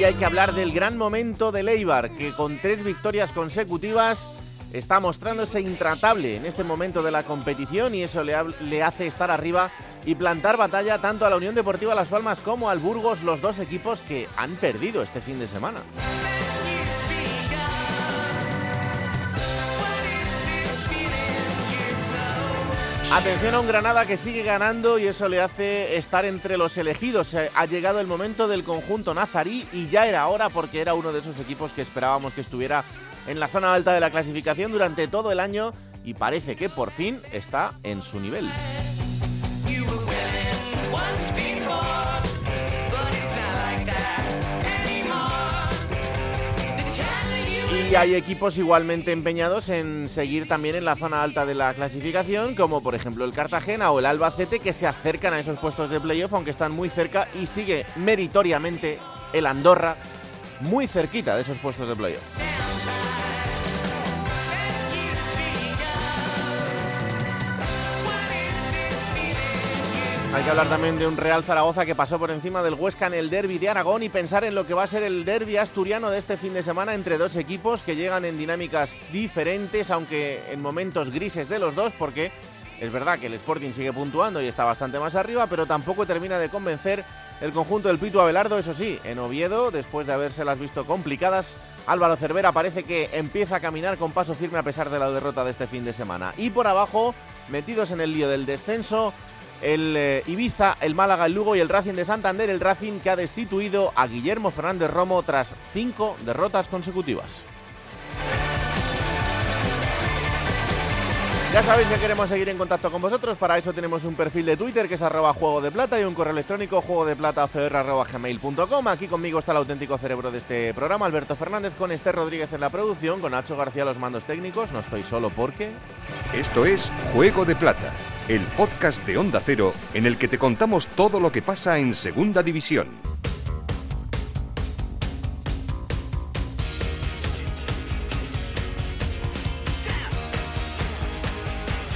Y hay que hablar del gran momento de Leibar, que con tres victorias consecutivas está mostrándose intratable en este momento de la competición y eso le, le, hace estar arriba y plantar batalla tanto a la Unión Deportiva Las Palmas como al Burgos, los dos equipos que han perdido este fin de semana. Atención a un Granada que sigue ganando y eso le hace estar entre los elegidos. Eh, ha llegado el momento del conjunto nazarí y ya era hora porque era uno de esos equipos que esperábamos que estuviera en la zona alta de la clasificación durante todo el año y parece que por fin está en su nivel. Y hay equipos igualmente empeñados en seguir también en la zona alta de la clasificación, como por ejemplo el Cartagena o el Albacete, que se acercan a esos puestos de playoff, aunque están muy cerca, y sigue meritoriamente el Andorra muy cerquita de esos puestos de playoff. Hay que hablar también de un Real Zaragoza que pasó por encima del Huesca en el derby de Aragón y pensar en lo que va a ser el derby asturiano de este fin de semana entre dos equipos que llegan en dinámicas diferentes, aunque en momentos grises de los dos, porque es verdad que el Sporting sigue puntuando y está bastante más arriba, pero tampoco termina de convencer el conjunto del Pitu Abelardo, eso sí, en Oviedo, después de habérselas visto complicadas, Álvaro Cervera parece que empieza a caminar con paso firme a pesar de la derrota de este fin de semana. Y por abajo, metidos en el lío del descenso, el eh, Ibiza, el Málaga, el Lugo y el Racing de Santander, el Racing que ha destituido a Guillermo Fernández Romo tras cinco derrotas consecutivas. Ya sabéis que queremos seguir en contacto con vosotros, para eso tenemos un perfil de Twitter que es arroba juego de plata y un correo electrónico juego de plata gmail.com. Aquí conmigo está el auténtico cerebro de este programa, Alberto Fernández, con Esther Rodríguez en la producción, con Nacho García los mandos técnicos. No estoy solo porque... Esto es Juego de Plata, el podcast de Onda Cero en el que te contamos todo lo que pasa en Segunda División.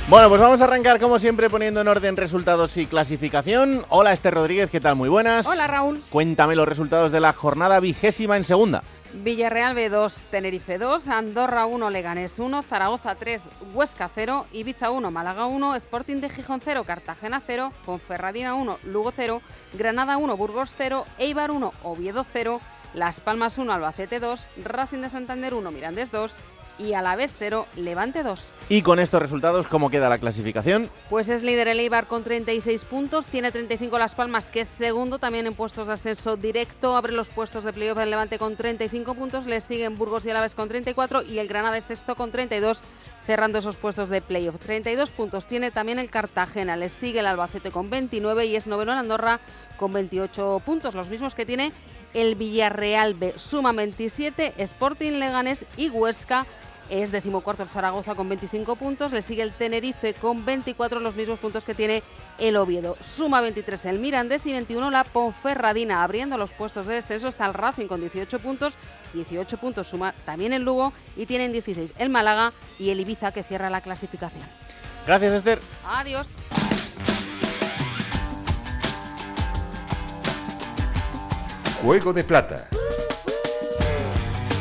Bueno, pues vamos a arrancar como siempre poniendo en orden resultados y clasificación. Hola Esther Rodríguez, ¿qué tal? Muy buenas. Hola Raúl. Cuéntame los resultados de la jornada vigésima en segunda. Villarreal B2, Tenerife 2, Andorra 1, Leganés 1, Zaragoza 3, Huesca 0, Ibiza 1, Málaga 1, Sporting de Gijón 0, Cartagena 0, Ponferradina 1, Lugo 0, Granada 1, Burgos 0, Eibar 1, Oviedo 0, Las Palmas 1, Albacete 2, Racing de Santander 1, Mirandés 2, y a la vez 0, Levante 2. Y con estos resultados, ¿cómo queda la clasificación? Pues es líder el Eibar con 36 puntos, tiene 35 Las Palmas, que es segundo también en puestos de ascenso directo, abre los puestos de playoff el Levante con 35 puntos, le siguen Burgos y Alavés con 34 y el Granada es sexto con 32, cerrando esos puestos de playoff. 32 puntos tiene también el Cartagena, le sigue el Albacete con 29 y es noveno en Andorra con 28 puntos, los mismos que tiene el Villarreal B. Suma 27, Sporting Leganes y Huesca es decimocuarto el Zaragoza con 25 puntos, le sigue el Tenerife con 24, los mismos puntos que tiene el Oviedo. Suma 23 el Mirandés y 21 la Ponferradina, abriendo los puestos de descenso está el Racing con 18 puntos, 18 puntos suma también el Lugo y tienen 16 el Málaga y el Ibiza que cierra la clasificación. Gracias Esther. Adiós. Juego de Plata.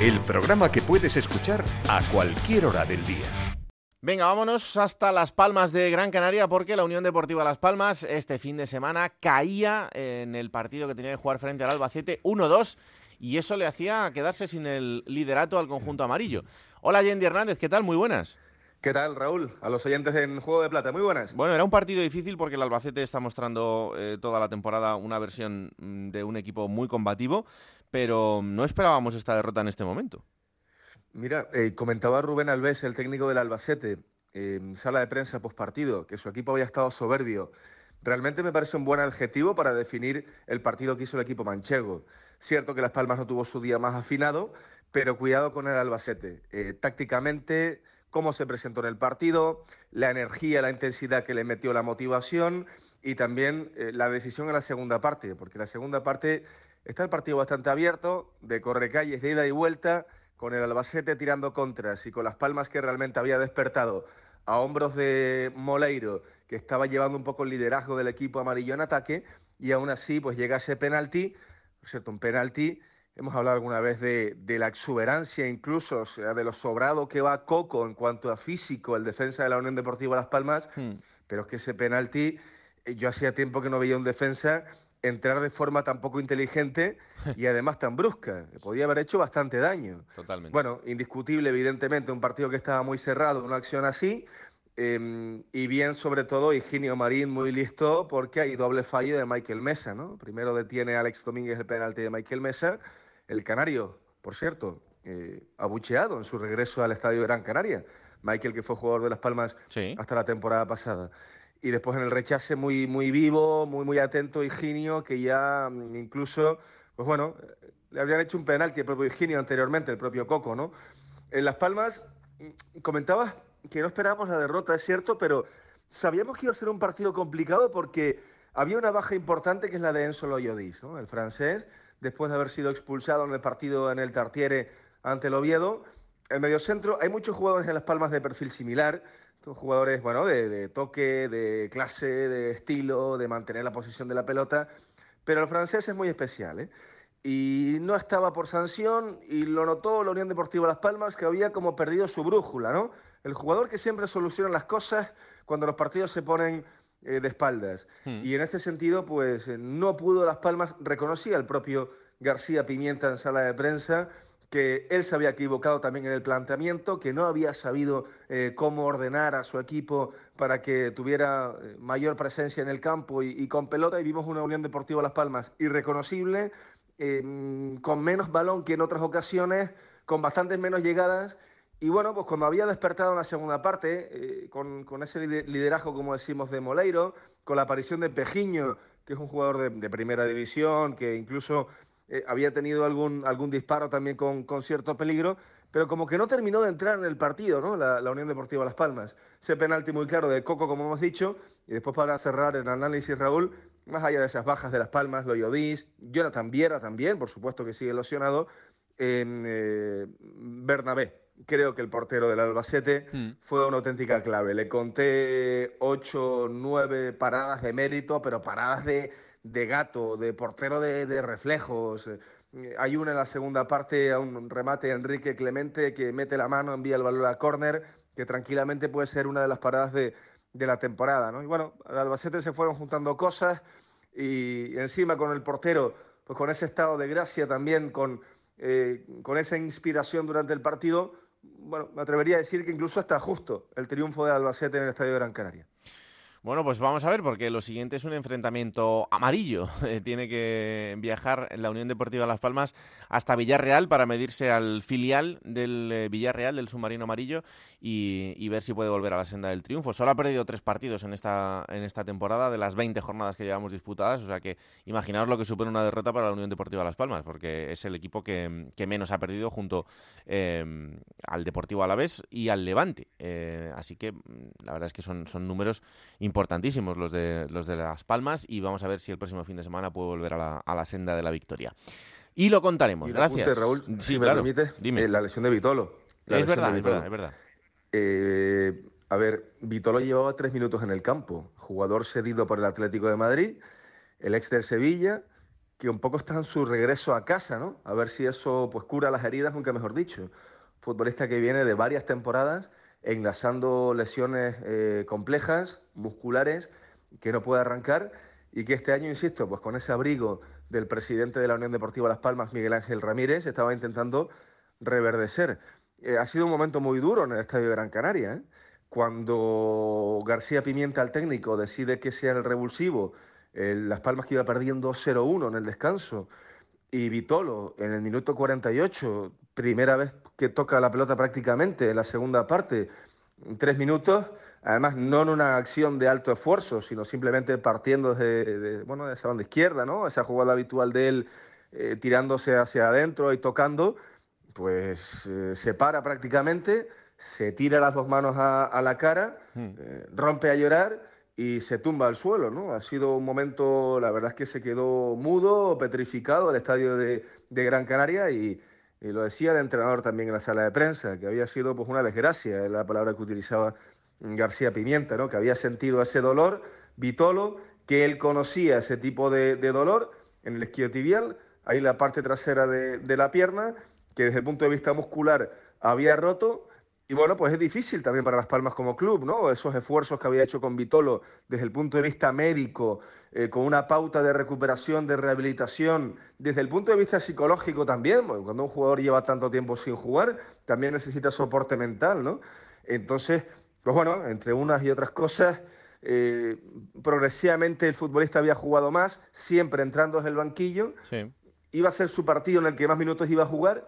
El programa que puedes escuchar a cualquier hora del día. Venga, vámonos hasta Las Palmas de Gran Canaria porque la Unión Deportiva Las Palmas este fin de semana caía en el partido que tenía que jugar frente al Albacete 1-2 y eso le hacía quedarse sin el liderato al conjunto amarillo. Hola Yendi Hernández, ¿qué tal? Muy buenas. ¿Qué tal, Raúl? A los oyentes en Juego de Plata, muy buenas. Bueno, era un partido difícil porque el Albacete está mostrando eh, toda la temporada una versión mm, de un equipo muy combativo, pero no esperábamos esta derrota en este momento. Mira, eh, comentaba Rubén Alves, el técnico del Albacete, en sala de prensa post partido, que su equipo había estado soberbio realmente me parece un buen adjetivo para definir el partido que hizo el equipo manchego. Cierto que Las Palmas no tuvo su día más afinado, pero cuidado con el Albacete. Eh, tácticamente, cómo se presentó en el partido, la energía, la intensidad que le metió la motivación y también eh, la decisión en la segunda parte, porque la segunda parte está el partido bastante abierto, de correcalles, de ida y vuelta, con el Albacete tirando contras y con las palmas que realmente había despertado a hombros de Moleiro, que estaba llevando un poco el liderazgo del equipo amarillo en ataque, y aún así pues llega ese penalti, por cierto, un penalti, hemos hablado alguna vez de, la exuberancia incluso, o sea, de lo sobrado que va Coco en cuanto a físico, el defensa de la Unión Deportiva Las Palmas, hmm. pero es que ese penalti, eh, yo hacía tiempo que no veía un defensa entrar de forma tan poco inteligente y además tan brusca. Podía haber hecho bastante daño. Totalmente. Bueno, indiscutible, evidentemente, un partido que estaba muy cerrado, una acción así. Em, y bien, sobre todo, Higinio Marín muy listo porque hay doble fallo de Michael Mesa, ¿no? Primero detiene Alex Domínguez el penalti de Michael Mesa. El canario, por cierto, eh, abucheado en su regreso al estadio de Gran Canaria. Michael, que fue jugador de Las Palmas hasta la temporada pasada y después en el rechace muy, muy vivo, muy, muy atento Higinio, que ya mm, incluso, pues bueno, le habrían hecho un penalti al propio Higinio anteriormente, el propio Coco, ¿no? En Las Palmas, mm, comentabas que no esperábamos la derrota, es cierto, pero sabíamos que iba a ser un partido complicado porque había una baja importante que es la de Enzo Loyodis, ¿no? El francés, después de haber sido expulsado en el partido en el Tartiere ante el Oviedo. En medio centro hay muchos jugadores en Las Palmas de perfil similar, son jugadores, bueno, de, toque, de clase, de estilo, de mantener la posición de la pelota. Pero el francés es muy especial, ¿eh? Y no estaba por sanción y lo notó la Unión Deportiva Las Palmas que había como perdido su brújula, ¿no? El jugador que siempre soluciona las cosas cuando los partidos se ponen eh, de espaldas. Hmm. Y en este sentido, pues no pudo Las Palmas, reconocía el propio García Pimienta en sala de prensa, que él se había equivocado también en el planteamiento, que no había sabido eh, cómo ordenar a su equipo para que tuviera eh, mayor presencia en el campo y, con pelota, y vimos una Unión Deportiva Las Palmas irreconocible, con menos balón que en otras ocasiones, con bastantes menos llegadas, y bueno, pues cuando había despertado en la segunda parte, eh, con, ese liderazgo, como decimos, de Moleiro, con la aparición de Pejiño, que es un jugador de primera división, que incluso eh, había tenido algún, algún disparo también con, con, cierto peligro, pero como que no terminó de entrar en el partido, ¿no? La, Unión Deportiva Las Palmas. Ese penalti muy claro de Coco, como hemos dicho, y después para cerrar el análisis, Raúl, más allá de esas bajas de Las Palmas, Loyodís, Jonathan Viera también, por supuesto que sigue lesionado, en eh, Bernabé, creo que el portero del Albacete mm. fue una auténtica clave. Le conté ocho, nueve paradas de mérito, pero paradas de de gato, de portero de, reflejos. Eh, hay una en la segunda parte, a un remate de Enrique Clemente que mete la mano, envía el balón a córner, que tranquilamente puede ser una de las paradas de, la temporada. ¿no? Y bueno, al Albacete se fueron juntando cosas y, encima con el portero, pues con ese estado de gracia también, con, eh, con esa inspiración durante el partido, bueno, me atrevería a decir que incluso hasta justo el triunfo de Albacete en el Estadio de Gran Canaria. Bueno, pues vamos a ver, porque lo siguiente es un enfrentamiento amarillo. Eh, tiene que viajar la Unión Deportiva Las Palmas hasta Villarreal para medirse al filial del eh, Villarreal, del submarino amarillo, y, ver si puede volver a la senda del triunfo. Solo ha perdido tres partidos en esta, en esta temporada de las 20 jornadas que llevamos disputadas, o sea que imaginaos lo que supone una derrota para la Unión Deportiva Las Palmas, porque es el equipo que, menos ha perdido junto eh, al Deportivo Alavés y al Levante. así que mm, la verdad es que son, son números importantes importantísimos los de, los de Las Palmas y vamos a ver si el próximo fin de semana puede volver a la, a la senda de la victoria. Y lo contaremos. Gracias. Raúl, si me permite, dime. Eh, la lesión de Vitolo. Es verdad, es verdad, es verdad, eh, a ver, Vitolo llevaba tres minutos en el campo, jugador cedido por el Atlético de Madrid, el ex del Sevilla, que un poco está en su regreso a casa, ¿no? A ver si eso pues cura las heridas, nunca mejor dicho. Futbolista que viene de varias temporadas enlazando lesiones eh, complejas, musculares, que no puede arrancar y que este año, insisto, pues con ese abrigo del presidente de la Unión Deportiva Las Palmas, Miguel Ángel Ramírez, estaba intentando reverdecer. Eh, ha sido un momento muy duro en el Estadio de Gran Canaria. ¿eh? Cuando García Pimienta, el técnico, decide que sea el revulsivo, Las Palmas que iba perdiendo 0-1 en el descanso, y Vitolo en el minuto 48, primera vez que toca la pelota prácticamente en la segunda parte, tres minutos, además no en una acción de alto esfuerzo, sino simplemente partiendo de, bueno, de esa banda izquierda, ¿no? esa jugada habitual de él eh, tirándose hacia adentro y tocando, pues eh, se para prácticamente, se tira las dos manos a, la cara, hmm. rompe a llorar y se tumba al suelo, ¿no? Ha sido un momento, la verdad es que se quedó mudo, petrificado el estadio de, Gran Canaria y, lo decía el entrenador también en la sala de prensa, que había sido pues una desgracia, la palabra que utilizaba García Pimienta, ¿no? Que había sentido ese dolor, Vitolo, que él conocía ese tipo de, dolor en el isquiotibial, ahí la parte trasera de, de la pierna, que desde el punto de vista muscular había roto y bueno, pues es difícil también para Las Palmas como club, ¿no? Esos esfuerzos que había hecho con Vitolo desde el punto de vista médico, eh, con una pauta de recuperación, de rehabilitación, desde el punto de vista psicológico también, cuando un jugador lleva tanto tiempo sin jugar, también necesita soporte mental, ¿no? Entonces, pues bueno, entre unas y otras cosas, eh, progresivamente el futbolista había jugado más, siempre entrando desde el banquillo, iba a ser su partido en el que más minutos iba a jugar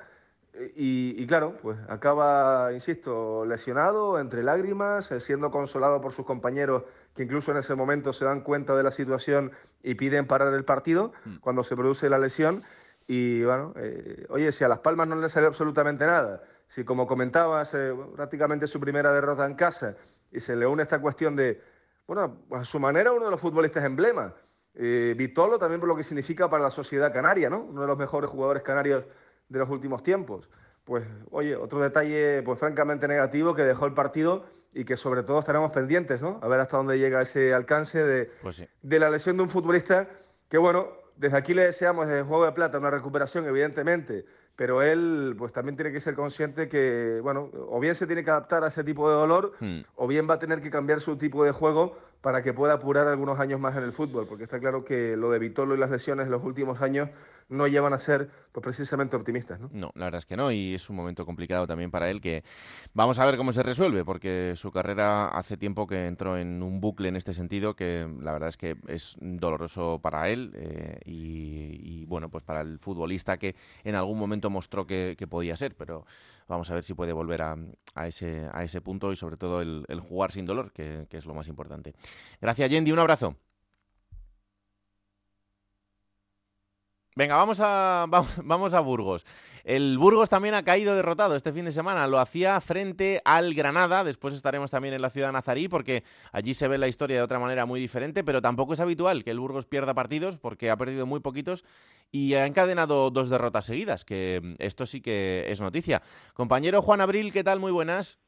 y, claro, pues acaba, insisto, lesionado, entre lágrimas, eh, siendo consolado por sus compañeros que incluso en ese momento se dan cuenta de la situación y piden parar el partido mm. cuando se produce la lesión. Y bueno, eh, oye, si a Las Palmas no le salió absolutamente nada, si como comentabas, eh, prácticamente su primera derrota en casa, y se le une esta cuestión de, bueno, a su manera uno de los futbolistas emblema. Vitolo también por lo que significa para la sociedad canaria, ¿no? Uno de los mejores jugadores canarios de los últimos tiempos. Pues, oye, otro detalle, pues francamente negativo que dejó el partido y que sobre todo estaremos pendientes, ¿no? A ver hasta dónde llega ese alcance de, pues de la lesión de un futbolista que, bueno, desde aquí le deseamos el juego de plata una recuperación, evidentemente, pero él pues también tiene que ser consciente que, bueno, o bien se tiene que adaptar a ese tipo de dolor, hmm. o bien va a tener que cambiar su tipo de juego para que pueda apurar algunos años más en el fútbol, porque está claro que lo de Vitolo y las lesiones en los últimos años no llevan a ser pues, precisamente optimistas. ¿no? no, la verdad es que no, y es un momento complicado también para él que vamos a ver cómo se resuelve, porque su carrera hace tiempo que entró en un bucle en este sentido que la verdad es que es doloroso para él eh, y, bueno, pues para el futbolista que en algún momento mostró que, podía ser, pero vamos a ver si puede volver a, ese, punto y sobre todo el, jugar sin dolor, que, que es lo más importante. Gracias, Yendi, un abrazo. Venga, vamos a, vamos a Burgos. El Burgos también ha caído derrotado este fin de semana. Lo hacía frente al Granada. Después estaremos también en la ciudad Nazarí porque allí se ve la historia de otra manera muy diferente. Pero tampoco es habitual que el Burgos pierda partidos porque ha perdido muy poquitos y ha encadenado dos derrotas seguidas. Que esto sí que es noticia. Compañero Juan Abril, ¿qué tal? Muy buenas.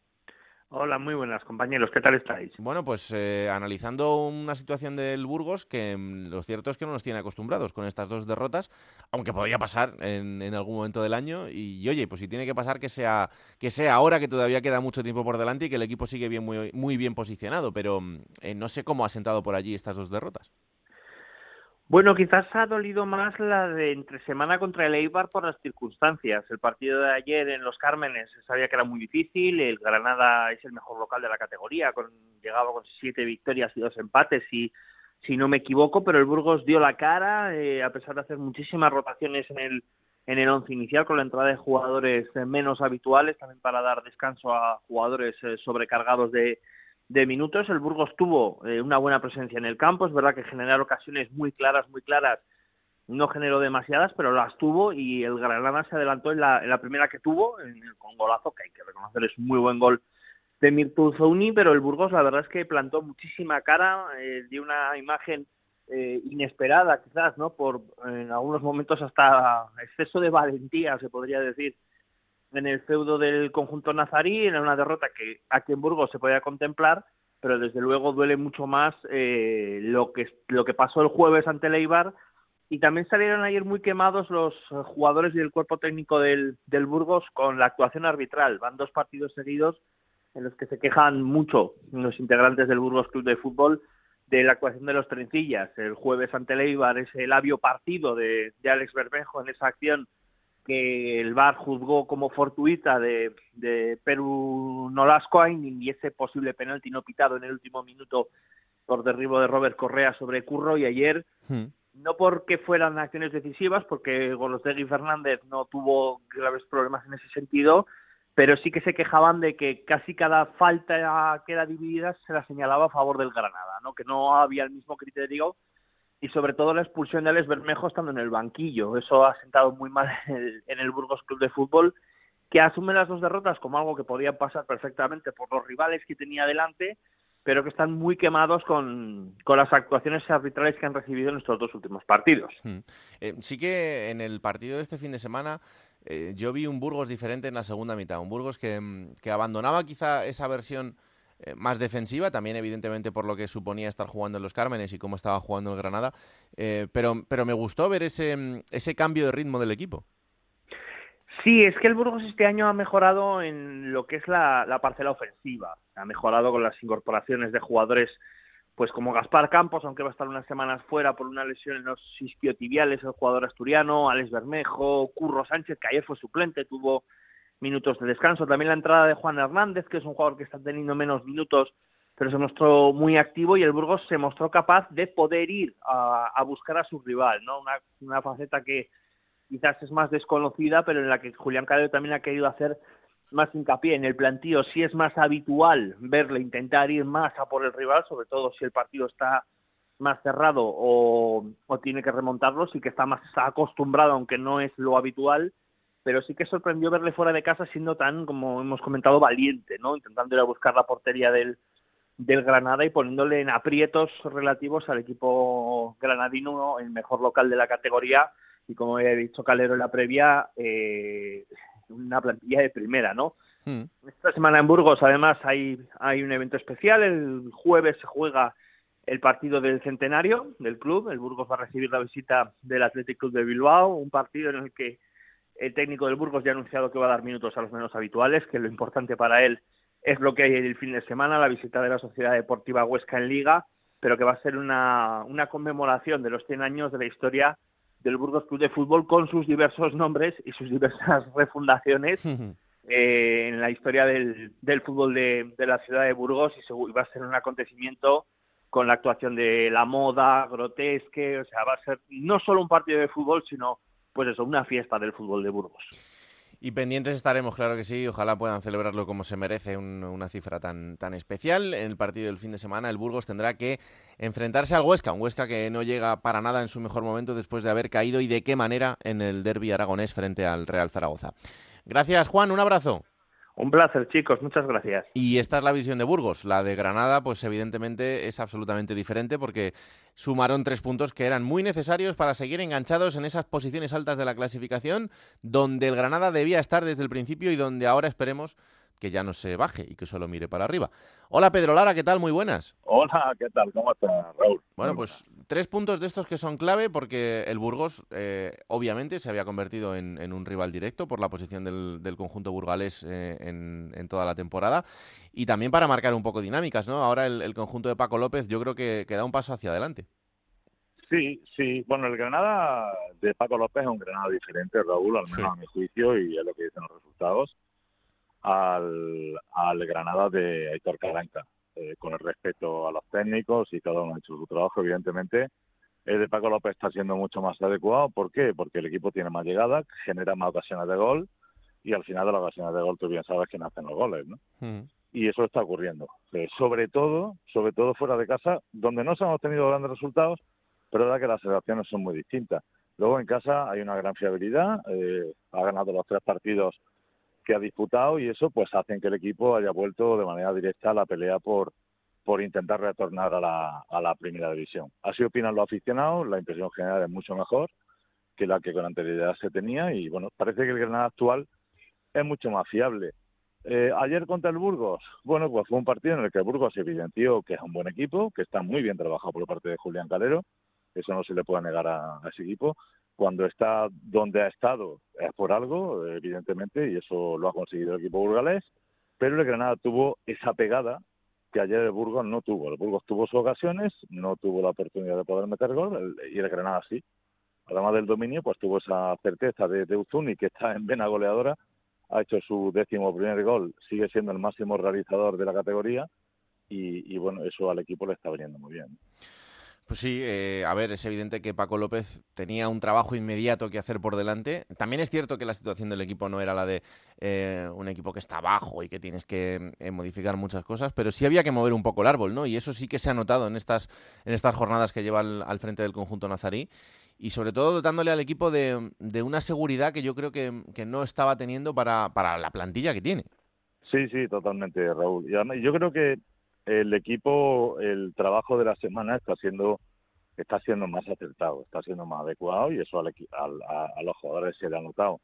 Hola, muy buenas compañeros, ¿qué tal estáis? Bueno, pues eh, analizando una situación del Burgos que mm, lo cierto es que no nos tiene acostumbrados con estas dos derrotas, aunque podía pasar en, algún momento del año y, oye, pues si tiene que pasar que sea que sea ahora que todavía queda mucho tiempo por delante y que el equipo sigue bien muy, muy bien posicionado, pero mm, eh, no sé cómo ha sentado por allí estas dos derrotas. Bueno, quizás ha dolido más la de entre semana contra el Eibar por las circunstancias. El partido de ayer en Los Cármenes sabía que era muy difícil. El Granada es el mejor local de la categoría, con, llegaba con siete victorias y dos empates, y, si no me equivoco. Pero el Burgos dio la cara, eh, a pesar de hacer muchísimas rotaciones en el en el once inicial, con la entrada de jugadores menos habituales, también para dar descanso a jugadores eh, sobrecargados de, de minutos. El Burgos tuvo eh, una buena presencia en el campo. Es verdad que generar ocasiones muy claras, muy claras, no generó demasiadas, pero las tuvo y el Granada se adelantó en la, en la primera que tuvo, en con golazo, que hay que reconocer es un muy buen gol de Mirtu Zouni, pero el Burgos la verdad es que plantó muchísima cara, eh, dio una imagen eh, inesperada quizás, ¿no? Por en algunos momentos hasta exceso de valentía, se podría decir, en el feudo del conjunto nazarí, en una derrota que aquí en Burgos se podía contemplar, pero desde luego duele mucho más eh, lo que lo que pasó el jueves ante el y también salieron ayer muy quemados los jugadores y el cuerpo técnico del, del Burgos con la actuación arbitral. Van dos partidos seguidos en los que se quejan mucho los integrantes del Burgos Club de Fútbol de la actuación de los trencillas. El jueves ante el Eibar, ese labio partido de, de Alex Bermejo en esa acción que el VAR juzgó como fortuita de, de Perú Nolasco y ese posible penalti no pitado en el último minuto por derribo de Robert Correa sobre Curro y ayer hmm. no porque fueran acciones decisivas porque Golostegui Fernández no tuvo graves problemas en ese sentido pero sí que se quejaban de que casi cada falta que era dividida se la señalaba a favor del Granada, ¿no? que no había el mismo criterio y sobre todo la expulsión de Alex Bermejo estando en el banquillo. Eso ha sentado muy mal en el, Burgos Club de Fútbol, que asume las dos derrotas como algo que podía pasar perfectamente por los rivales que tenía delante, pero que están muy quemados con, con las actuaciones arbitrales que han recibido en estos dos últimos partidos. Hmm. Eh, sí que en el partido de este fin de semana eh, yo vi un Burgos diferente en la segunda mitad, un Burgos que, mm, abandonaba quizá esa versión eh, más defensiva, también evidentemente por lo que suponía estar jugando en los Cármenes y cómo estaba jugando el Granada, eh, pero, pero me gustó ver ese, ese cambio de ritmo del equipo. Sí, es que el Burgos este año ha mejorado en lo que es la, la parcela ofensiva, ha mejorado con las incorporaciones de jugadores pues como Gaspar Campos, aunque va a estar unas semanas fuera por una lesión en los isquiotibiales, el jugador asturiano, Alex Bermejo, Curro Sánchez, que ayer fue suplente, tuvo minutos de descanso. También la entrada de Juan Hernández, que es un jugador que está teniendo menos minutos, pero se mostró muy activo y el Burgos se mostró capaz de poder ir a, buscar a su rival, ¿no? Una, una faceta que quizás es más desconocida, pero en la que Julián Calero también ha querido hacer más hincapié en el plantío, si es más habitual verle intentar ir más a por el rival, sobre todo si el partido está más cerrado o, tiene que remontarlo, sí que está más acostumbrado, aunque no es lo habitual, pero sí que sorprendió verle fuera de casa siendo tan, como hemos comentado, valiente, ¿no? Intentando ir a buscar la portería del, del Granada y poniéndole en aprietos relativos al equipo granadino, el mejor local de la categoría, y como he dicho Calero en la previa, eh, una plantilla de primera, ¿no? Hmm. Esta semana en Burgos, además, hay, hay un evento especial. El jueves se juega el partido del centenario del club. El Burgos va a recibir la visita del Athletic Club de Bilbao, un partido en el que el técnico del Burgos ya ha anunciado que va a dar minutos a los menos habituales, que lo importante para él es lo que hay el fin de semana, la visita de la Sociedad Deportiva Huesca en Liga, pero que va a ser una, una conmemoración de los 100 años de la historia del Burgos Club de Fútbol con sus diversos nombres y sus diversas refundaciones eh, en la historia del, del fútbol de, de, la ciudad de Burgos y va a ser un acontecimiento con la actuación de la moda, grotesque, o sea, va a ser no solo un partido de fútbol, sino pues eso, una fiesta del fútbol de Burgos. Y pendientes estaremos, claro que sí. Ojalá puedan celebrarlo como se merece, una cifra tan, tan especial. En el partido del fin de semana, el Burgos tendrá que enfrentarse al Huesca, un Huesca que no llega para nada en su mejor momento después de haber caído y de qué manera en el derby aragonés frente al Real Zaragoza. Gracias, Juan. Un abrazo. Un placer, chicos, muchas gracias. Y esta es la visión de Burgos. La de Granada, pues evidentemente es absolutamente diferente porque sumaron tres puntos que eran muy necesarios para seguir enganchados en esas posiciones altas de la clasificación, donde el Granada debía estar desde el principio y donde ahora esperemos que ya no se baje y que solo mire para arriba. Hola Pedro Lara, ¿qué tal? Muy buenas. Hola, ¿qué tal? ¿Cómo estás, Raúl? Bueno, pues tres puntos de estos que son clave porque el Burgos eh, obviamente se había convertido en, un rival directo por la posición del, conjunto burgalés eh, en, toda la temporada y también para marcar un poco dinámicas, ¿no? Ahora el, conjunto de Paco López yo creo que, que, da un paso hacia adelante. Sí, sí. Bueno, el Granada de Paco López es un Granada diferente, Raúl, al menos a mi juicio y es lo que dicen los resultados al, al Granada de Aitor Caranca, eh, con el respeto a los técnicos y cada uno ha hecho su trabajo, evidentemente. El de Paco López está siendo mucho más adecuado. ¿Por qué? Porque el equipo tiene más llegada, genera más ocasiones de gol y al final de las ocasiones de gol tú bien sabes que nacen los goles, ¿no? Hmm. Y eso está ocurriendo. Eh, sobre todo, sobre todo fuera de casa, donde no se han obtenido grandes resultados, pero es verdad que las situaciones son muy distintas. Luego en casa hay una gran fiabilidad, eh, ha ganado los tres partidos que ha disputado y eso pues hacen que el equipo haya vuelto de manera directa a la pelea por por intentar retornar a la, a la primera división. Así opinan los aficionados, la impresión general es mucho mejor que la que con anterioridad se tenía y bueno, parece que el Granada actual es mucho más fiable. Eh, ayer contra el Burgos, bueno, pues fue un partido en el que el Burgos evidenció que es un buen equipo, que está muy bien trabajado por parte de Julián Calero, eso no se le puede negar a ese equipo, cuando está donde ha estado es por algo, evidentemente, y eso lo ha conseguido el equipo burgalés, pero el Granada tuvo esa pegada que ayer el Burgos no tuvo. El Burgos tuvo sus ocasiones, no tuvo la oportunidad de poder meter gol, y el Granada sí. Además del dominio, pues tuvo esa certeza de, de Uzuni, que está en vena goleadora, ha hecho su décimo primer gol, sigue siendo el máximo realizador de la categoría, y, y bueno, eso al equipo le está viniendo muy bien. Pues sí, eh, a ver, es evidente que Paco López tenía un trabajo inmediato que hacer por delante. También es cierto que la situación del equipo no era la de eh, un equipo que está abajo y que tienes que eh, modificar muchas cosas, pero sí había que mover un poco el árbol, ¿no? Y eso sí que se ha notado en estas, en estas jornadas que lleva al, frente del conjunto nazarí y sobre todo dotándole al equipo de, una seguridad que yo creo que, no estaba teniendo para, para la plantilla que tiene. Sí, sí, totalmente, Raúl. Y además, yo creo que el equipo, el trabajo de la semana está siendo está siendo más acertado, está siendo más adecuado y eso al, a, los jugadores se le ha notado.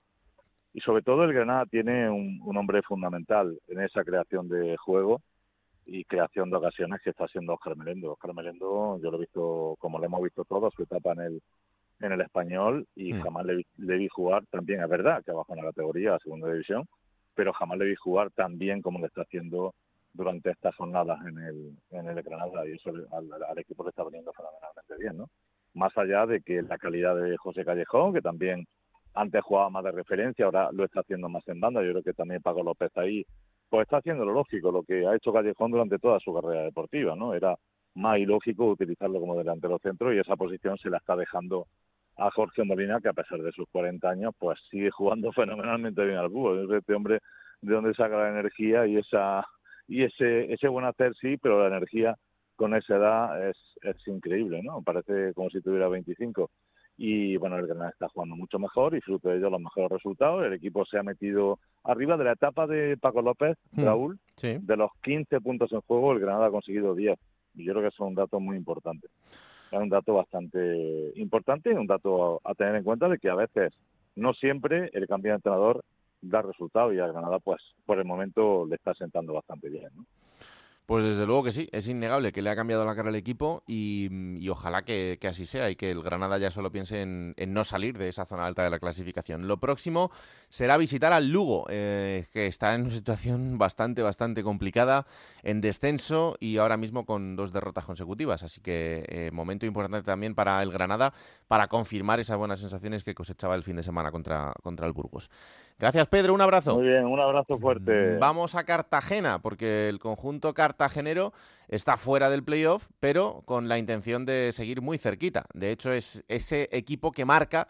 Y sobre todo el Granada tiene un, hombre fundamental en esa creación de juego y creación de ocasiones que está siendo Oscar Melendo. Oscar Melendo, yo lo he visto, como lo hemos visto todos, su etapa en el en el español y mm. jamás le, le, vi jugar también, es verdad que abajo en la categoría, segunda división, pero jamás le vi jugar tan bien como le está haciendo durante estas jornadas en el, en el Granada y eso al, equipo le está veniendo fenomenalmente bien, ¿no? Más allá de que la calidad de José Callejón, que también antes jugaba más de referencia, ahora lo está haciendo más en banda, yo creo que también Paco López ahí, pues está haciendo lo lógico, lo que ha hecho Callejón durante toda su carrera deportiva, ¿no? Era más ilógico utilizarlo como delantero centro y esa posición se la está dejando a Jorge Molina, que a pesar de sus 40 años, pues sigue jugando fenomenalmente bien al fútbol. Este hombre de dónde saca la energía y esa y ese, ese buen hacer sí, pero la energía con esa edad es, es increíble, ¿no? Parece como si tuviera 25. Y bueno, el Granada está jugando mucho mejor y fruto de ello los mejores resultados. El equipo se ha metido arriba de la etapa de Paco López, hmm, Raúl. De los 15 puntos en juego, el Granada ha conseguido 10. Y yo creo que eso es un dato muy importante. Es un dato bastante importante y un dato a tener en cuenta de que a veces, no siempre, el cambio de entrenador da resultado y a Granada pues por el momento le está sentando bastante bien. ¿no? Pues desde luego que sí, es innegable que le ha cambiado la cara al equipo y, ojalá que, así sea y que el Granada ya solo piense en, no salir de esa zona alta de la clasificación. Lo próximo será visitar al Lugo, eh, que está en una situación bastante, bastante complicada, en descenso y ahora mismo con dos derrotas consecutivas. Así que eh, momento importante también para el Granada para confirmar esas buenas sensaciones que cosechaba el fin de semana contra, contra el Burgos. Gracias Pedro, un abrazo. Muy bien, un abrazo fuerte. Vamos a Cartagena, porque el conjunto Cartagenero está fuera del playoff, pero con la intención de seguir muy cerquita. De hecho, es ese equipo que marca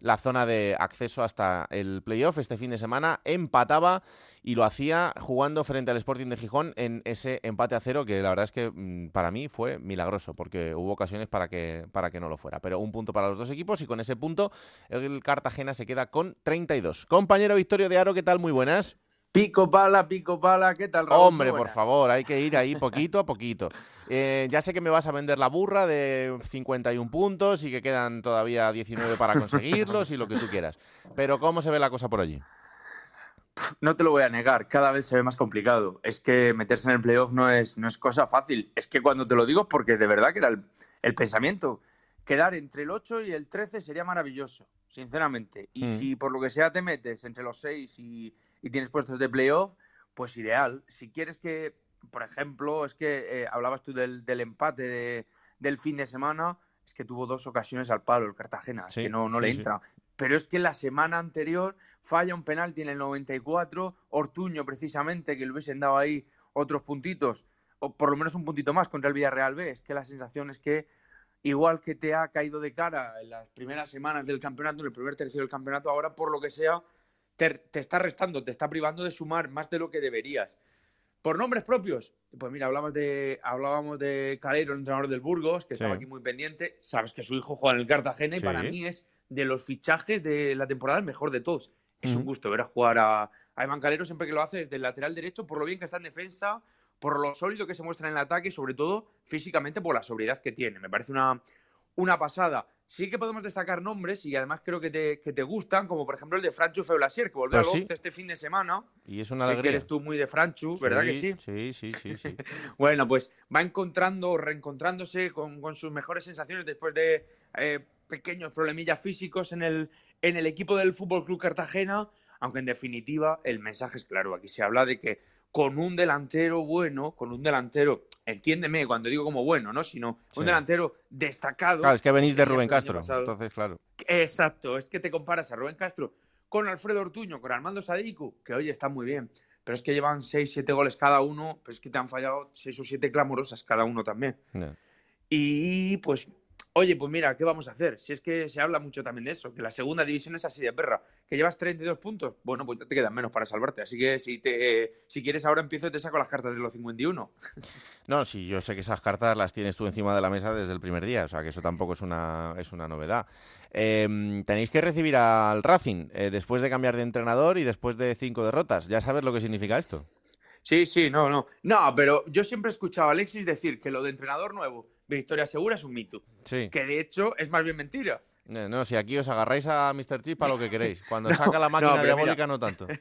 la zona de acceso hasta el playoff. Este fin de semana empataba y lo hacía jugando frente al Sporting de Gijón en ese empate a cero que la verdad es que mm, para mí fue milagroso porque hubo ocasiones para que, para que no lo fuera. Pero un punto para los dos equipos y con ese punto el Cartagena se queda con 32. Compañero Victorio de Aro, ¿qué tal? Muy buenas. Pico pala, pico pala, ¿qué tal, Raúl? Hombre, por favor, hay que ir ahí poquito a poquito. Eh, ya sé que me vas a vender la burra de 51 puntos y que quedan todavía 19 para conseguirlos y lo que tú quieras. Pero ¿cómo se ve la cosa por allí? No te lo voy a negar, cada vez se ve más complicado. Es que meterse en el playoff no es, no es cosa fácil. Es que cuando te lo digo, porque de verdad que era el, pensamiento. Quedar entre el 8 y el 13 sería maravilloso, sinceramente. Y mm. si por lo que sea te metes entre los 6 y, y tienes puestos de playoff, pues ideal. Si quieres que, por ejemplo, es que eh, hablabas tú del, empate del fin de semana, es que tuvo dos ocasiones al palo el Cartagena, es que no, no le entra. Pero es que la semana anterior falla un penalti en el 94, Ortuño precisamente, que le hubiesen dado ahí otros puntitos, o por lo menos un puntito más contra el Villarreal B. Es que la sensación es que igual que te ha caído de cara en las primeras semanas del campeonato, en el primer tercio del campeonato, ahora por lo que sea te, está restando, te está privando de sumar más de lo que deberías. Por nombres propios, pues mira, hablábamos de, hablábamos de Calero, el entrenador del Burgos, que estaba aquí muy pendiente. Sabes que su hijo juega en el Cartagena y para mí es de los fichajes de la temporada el mejor de todos. Es un gusto ver a jugar a, a Evan Calero siempre que lo hace desde el lateral derecho, por lo bien que está en defensa, por lo sólido que se muestra en el ataque y sobre todo físicamente por la sobriedad que tiene. Me parece una, una pasada. Sí que podemos destacar nombres y además creo que te, que te gustan, como por ejemplo el de Franchu Feulasier, que volvió pues al 11 este fin de semana. Y es una sé que eres tú muy de Franchu, ¿verdad que sí? Sí, sí, sí. sí. bueno, pues va encontrando, reencontrándose con, con sus mejores sensaciones después de eh, pequeños problemillas físicos en el, en el equipo del Fútbol Club Cartagena, aunque en definitiva el mensaje es claro. Aquí se habla de que con un delantero bueno, con un delantero, entiéndeme cuando digo como bueno, ¿no? Sino un delantero destacado. Claro, es que venís de Rubén Castro, entonces, claro. Exacto, es que te comparas a Rubén Castro con Alfredo Ortuño, con Armando Sadiku, que oye, está muy bien, pero es que llevan 6, 7 goles cada uno, pero es que te han fallado 6 o 7 clamorosas cada uno también. Y pues Oye, pues mira, ¿qué vamos a hacer? Si es que se habla mucho también de eso, que la segunda división es así de perra, que llevas 32 puntos, bueno, pues te quedan menos para salvarte. Así que si te si quieres ahora empiezo y te saco las cartas de los 51. No, sí, yo sé que esas cartas las tienes tú encima de la mesa desde el primer día, o sea que eso tampoco es una, es una novedad. Em, tenéis que recibir al Racing eh, después de cambiar de entrenador y después de cinco derrotas. ¿Ya sabes lo que significa esto? Sí, sí, no, no. No, pero yo siempre he escuchado a Alexis decir que lo de entrenador nuevo victoria segura es un mito. Sí. Que de hecho es más bien mentira. No, no, si aquí os agarráis a Mr. Chip para lo que queréis. Cuando saca la máquina diabólica, no tanto.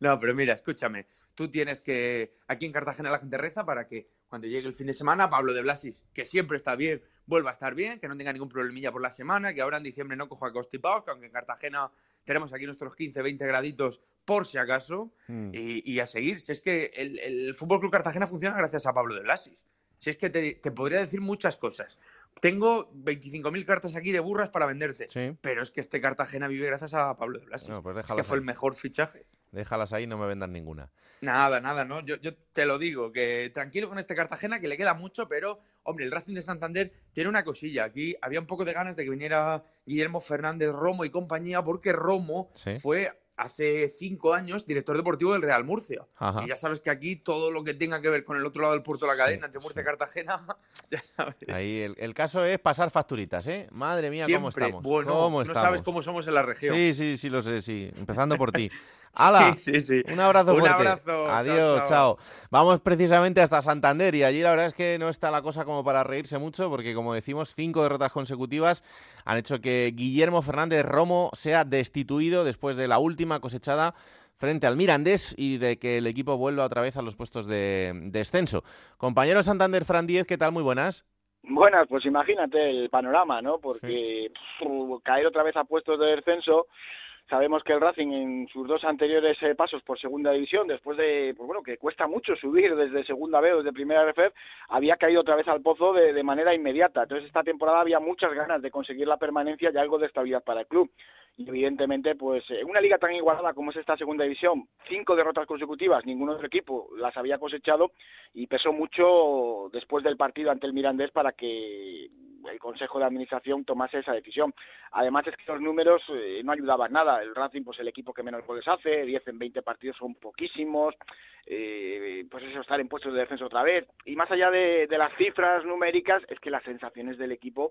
No, pero mira, escúchame. Tú tienes que. Aquí en Cartagena la gente reza para que cuando llegue el fin de semana, Pablo de Blasis, que siempre está bien, vuelva a estar bien, que no tenga ningún problemilla por la semana, que ahora en diciembre no coja constipados, que aunque en Cartagena tenemos aquí nuestros 15, 20 graditos por si acaso, mm. y, a seguir. Si es que el, el Fútbol Club Cartagena funciona gracias a Pablo de Blasis. Si es que te, podría decir muchas cosas. Tengo 25.000 cartas aquí de burras para venderte. Pero es que este Cartagena vive gracias a Pablo de Blasis. Pues que fue el mejor fichaje. Déjalas ahí, no me vendan ninguna. Nada, nada, ¿no? Yo, te lo digo, que tranquilo con este Cartagena, que le queda mucho, pero, hombre, el Racing de Santander tiene una cosilla. Aquí había un poco de ganas de que viniera Guillermo Fernández Romo y compañía, porque Romo fue hace cinco años director deportivo del Real Murcia. Y ya sabes que aquí todo lo que tenga que ver con el otro lado del puerto de la cadena, entre Murcia y Cartagena, ya sabes. Ahí el, caso es pasar facturitas, ¿eh? Madre mía, ¿cómo estamos? Bueno, no sabes cómo somos en la región. Sí, sí, sí, lo sé, sí. Empezando por ti. ¡Hala! Sí, sí, Un abrazo fuerte. Un abrazo. Adiós, chao, Vamos precisamente hasta Santander y allí la verdad es que no está la cosa como para reírse mucho porque, como decimos, cinco derrotas consecutivas han hecho que Guillermo Fernández Romo sea destituido después de la última cosechada frente al Mirandés y de que el equipo vuelva otra vez a los puestos de descenso. Compañero Santander Fran Díez, ¿qué tal? Muy buenas. Buenas, pues imagínate el panorama, ¿no? Porque caer otra vez a puestos de descenso Sabemos que el Racing en sus dos anteriores eh, pasos por segunda división, después de, pues bueno, que cuesta mucho subir desde segunda B o desde primera RFF, había caído otra vez al pozo de, manera inmediata. Entonces esta temporada había muchas ganas de conseguir la permanencia y algo de estabilidad para el club y evidentemente pues en una liga tan igualada como es esta segunda división cinco derrotas consecutivas ningún otro equipo las había cosechado y pesó mucho después del partido ante el Mirandés para que el Consejo de Administración tomase esa decisión. Además es que los números eh, no ayudaban nada. El Racing, pues el equipo que menos goles hace, 10 en 20 partidos son poquísimos. Eh, pues eso, estar en puestos de defensa otra vez. Y más allá de las cifras numéricas, es que las sensaciones del equipo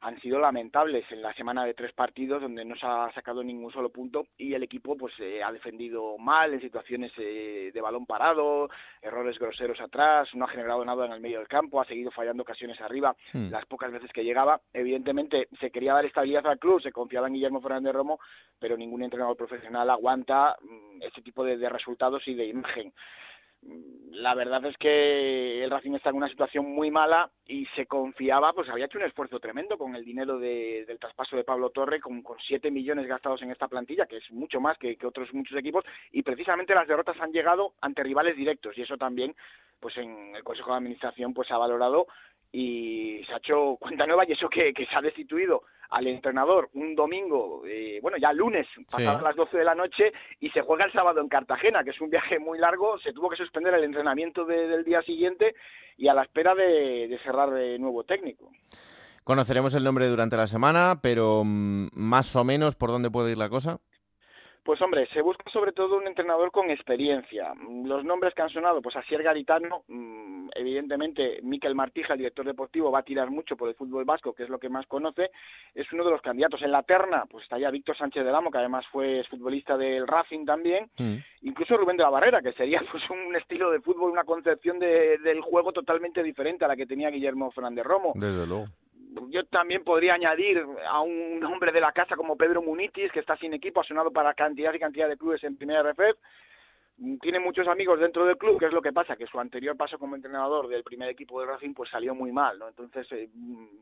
han sido lamentables en la semana de tres partidos donde no se ha sacado ningún solo punto y el equipo pues eh, ha defendido mal en situaciones eh, de balón parado, errores groseros atrás, no ha generado nada en el medio del campo, ha seguido fallando ocasiones arriba hmm. las pocas veces que llegaba. Evidentemente se quería dar estabilidad al club, se confiaba en Guillermo Fernández Romo, pero ningún entrenador profesional aguanta mm, ese tipo de resultados y de imagen la verdad es que el Racing está en una situación muy mala y se confiaba, pues había hecho un esfuerzo tremendo con el dinero de, del traspaso de Pablo Torre, con, con 7 millones gastados en esta plantilla, que es mucho más que, que, otros muchos equipos, y precisamente las derrotas han llegado ante rivales directos, y eso también, pues en el Consejo de Administración, pues ha valorado y se ha hecho cuenta nueva y eso que, que se ha destituido al entrenador un domingo, eh, bueno, ya lunes, pasadas las 12 de la noche, y se juega el sábado en Cartagena, que es un viaje muy largo, se tuvo que suspender el entrenamiento del día siguiente y a la espera de, cerrar de nuevo técnico. Conoceremos el nombre durante la semana, pero mm, más o menos por dónde puede ir la cosa. Pues hombre, se busca sobre todo un entrenador con experiencia. Los nombres que han sonado, pues Asier Garitano, mm, evidentemente Miquel Martija, el director deportivo, va a tirar mucho por el fútbol vasco, que es lo que más conoce, es uno de los candidatos. En la terna, pues está ya Víctor Sánchez del Amo, que además fue futbolista del Racing también, mm. incluso Rubén de la Barrera, que sería pues un estilo de fútbol, una concepción del juego totalmente diferente a la que tenía Guillermo Fernández Romo. Desde luego yo también podría añadir a un hombre de la casa como Pedro Munitis, que está sin equipo, ha sonado para cantidad y cantidad de clubes en primera RFF, tiene muchos amigos dentro del club, que es lo que pasa, que su anterior paso como entrenador del primer equipo de Racing pues salió muy mal, ¿no? Entonces eh,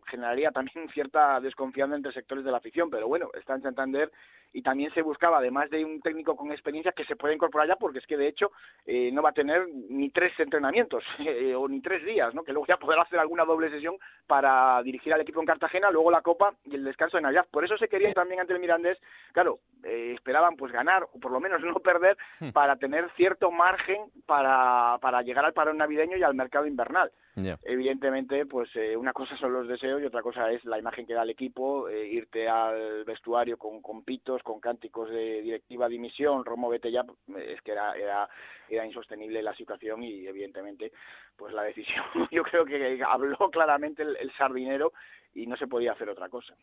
generaría también cierta desconfianza entre sectores de la afición, pero bueno, está en Santander y también se buscaba, además de un técnico con experiencia, que se pueda incorporar ya, porque es que de hecho eh, no va a tener ni tres entrenamientos eh, o ni tres días, ¿no? Que luego ya poder hacer alguna doble sesión para dirigir al equipo en Cartagena, luego la Copa y el descanso de Navidad. Por eso se quería también ante el Mirandés, claro, esperaban pues ganar o por lo menos no perder hmm. para tener cierto margen para, para llegar al parón navideño y al mercado invernal. Evidentemente, pues eh, una cosa son los deseos y otra cosa es la imagen que da el equipo, eh, irte al vestuario con, con pitos, con cánticos de directiva dimisión, Romo vete ya, es que era, era, era insostenible la situación y evidentemente pues la decisión yo creo que habló claramente el sardinero y no se podía hacer otra cosa.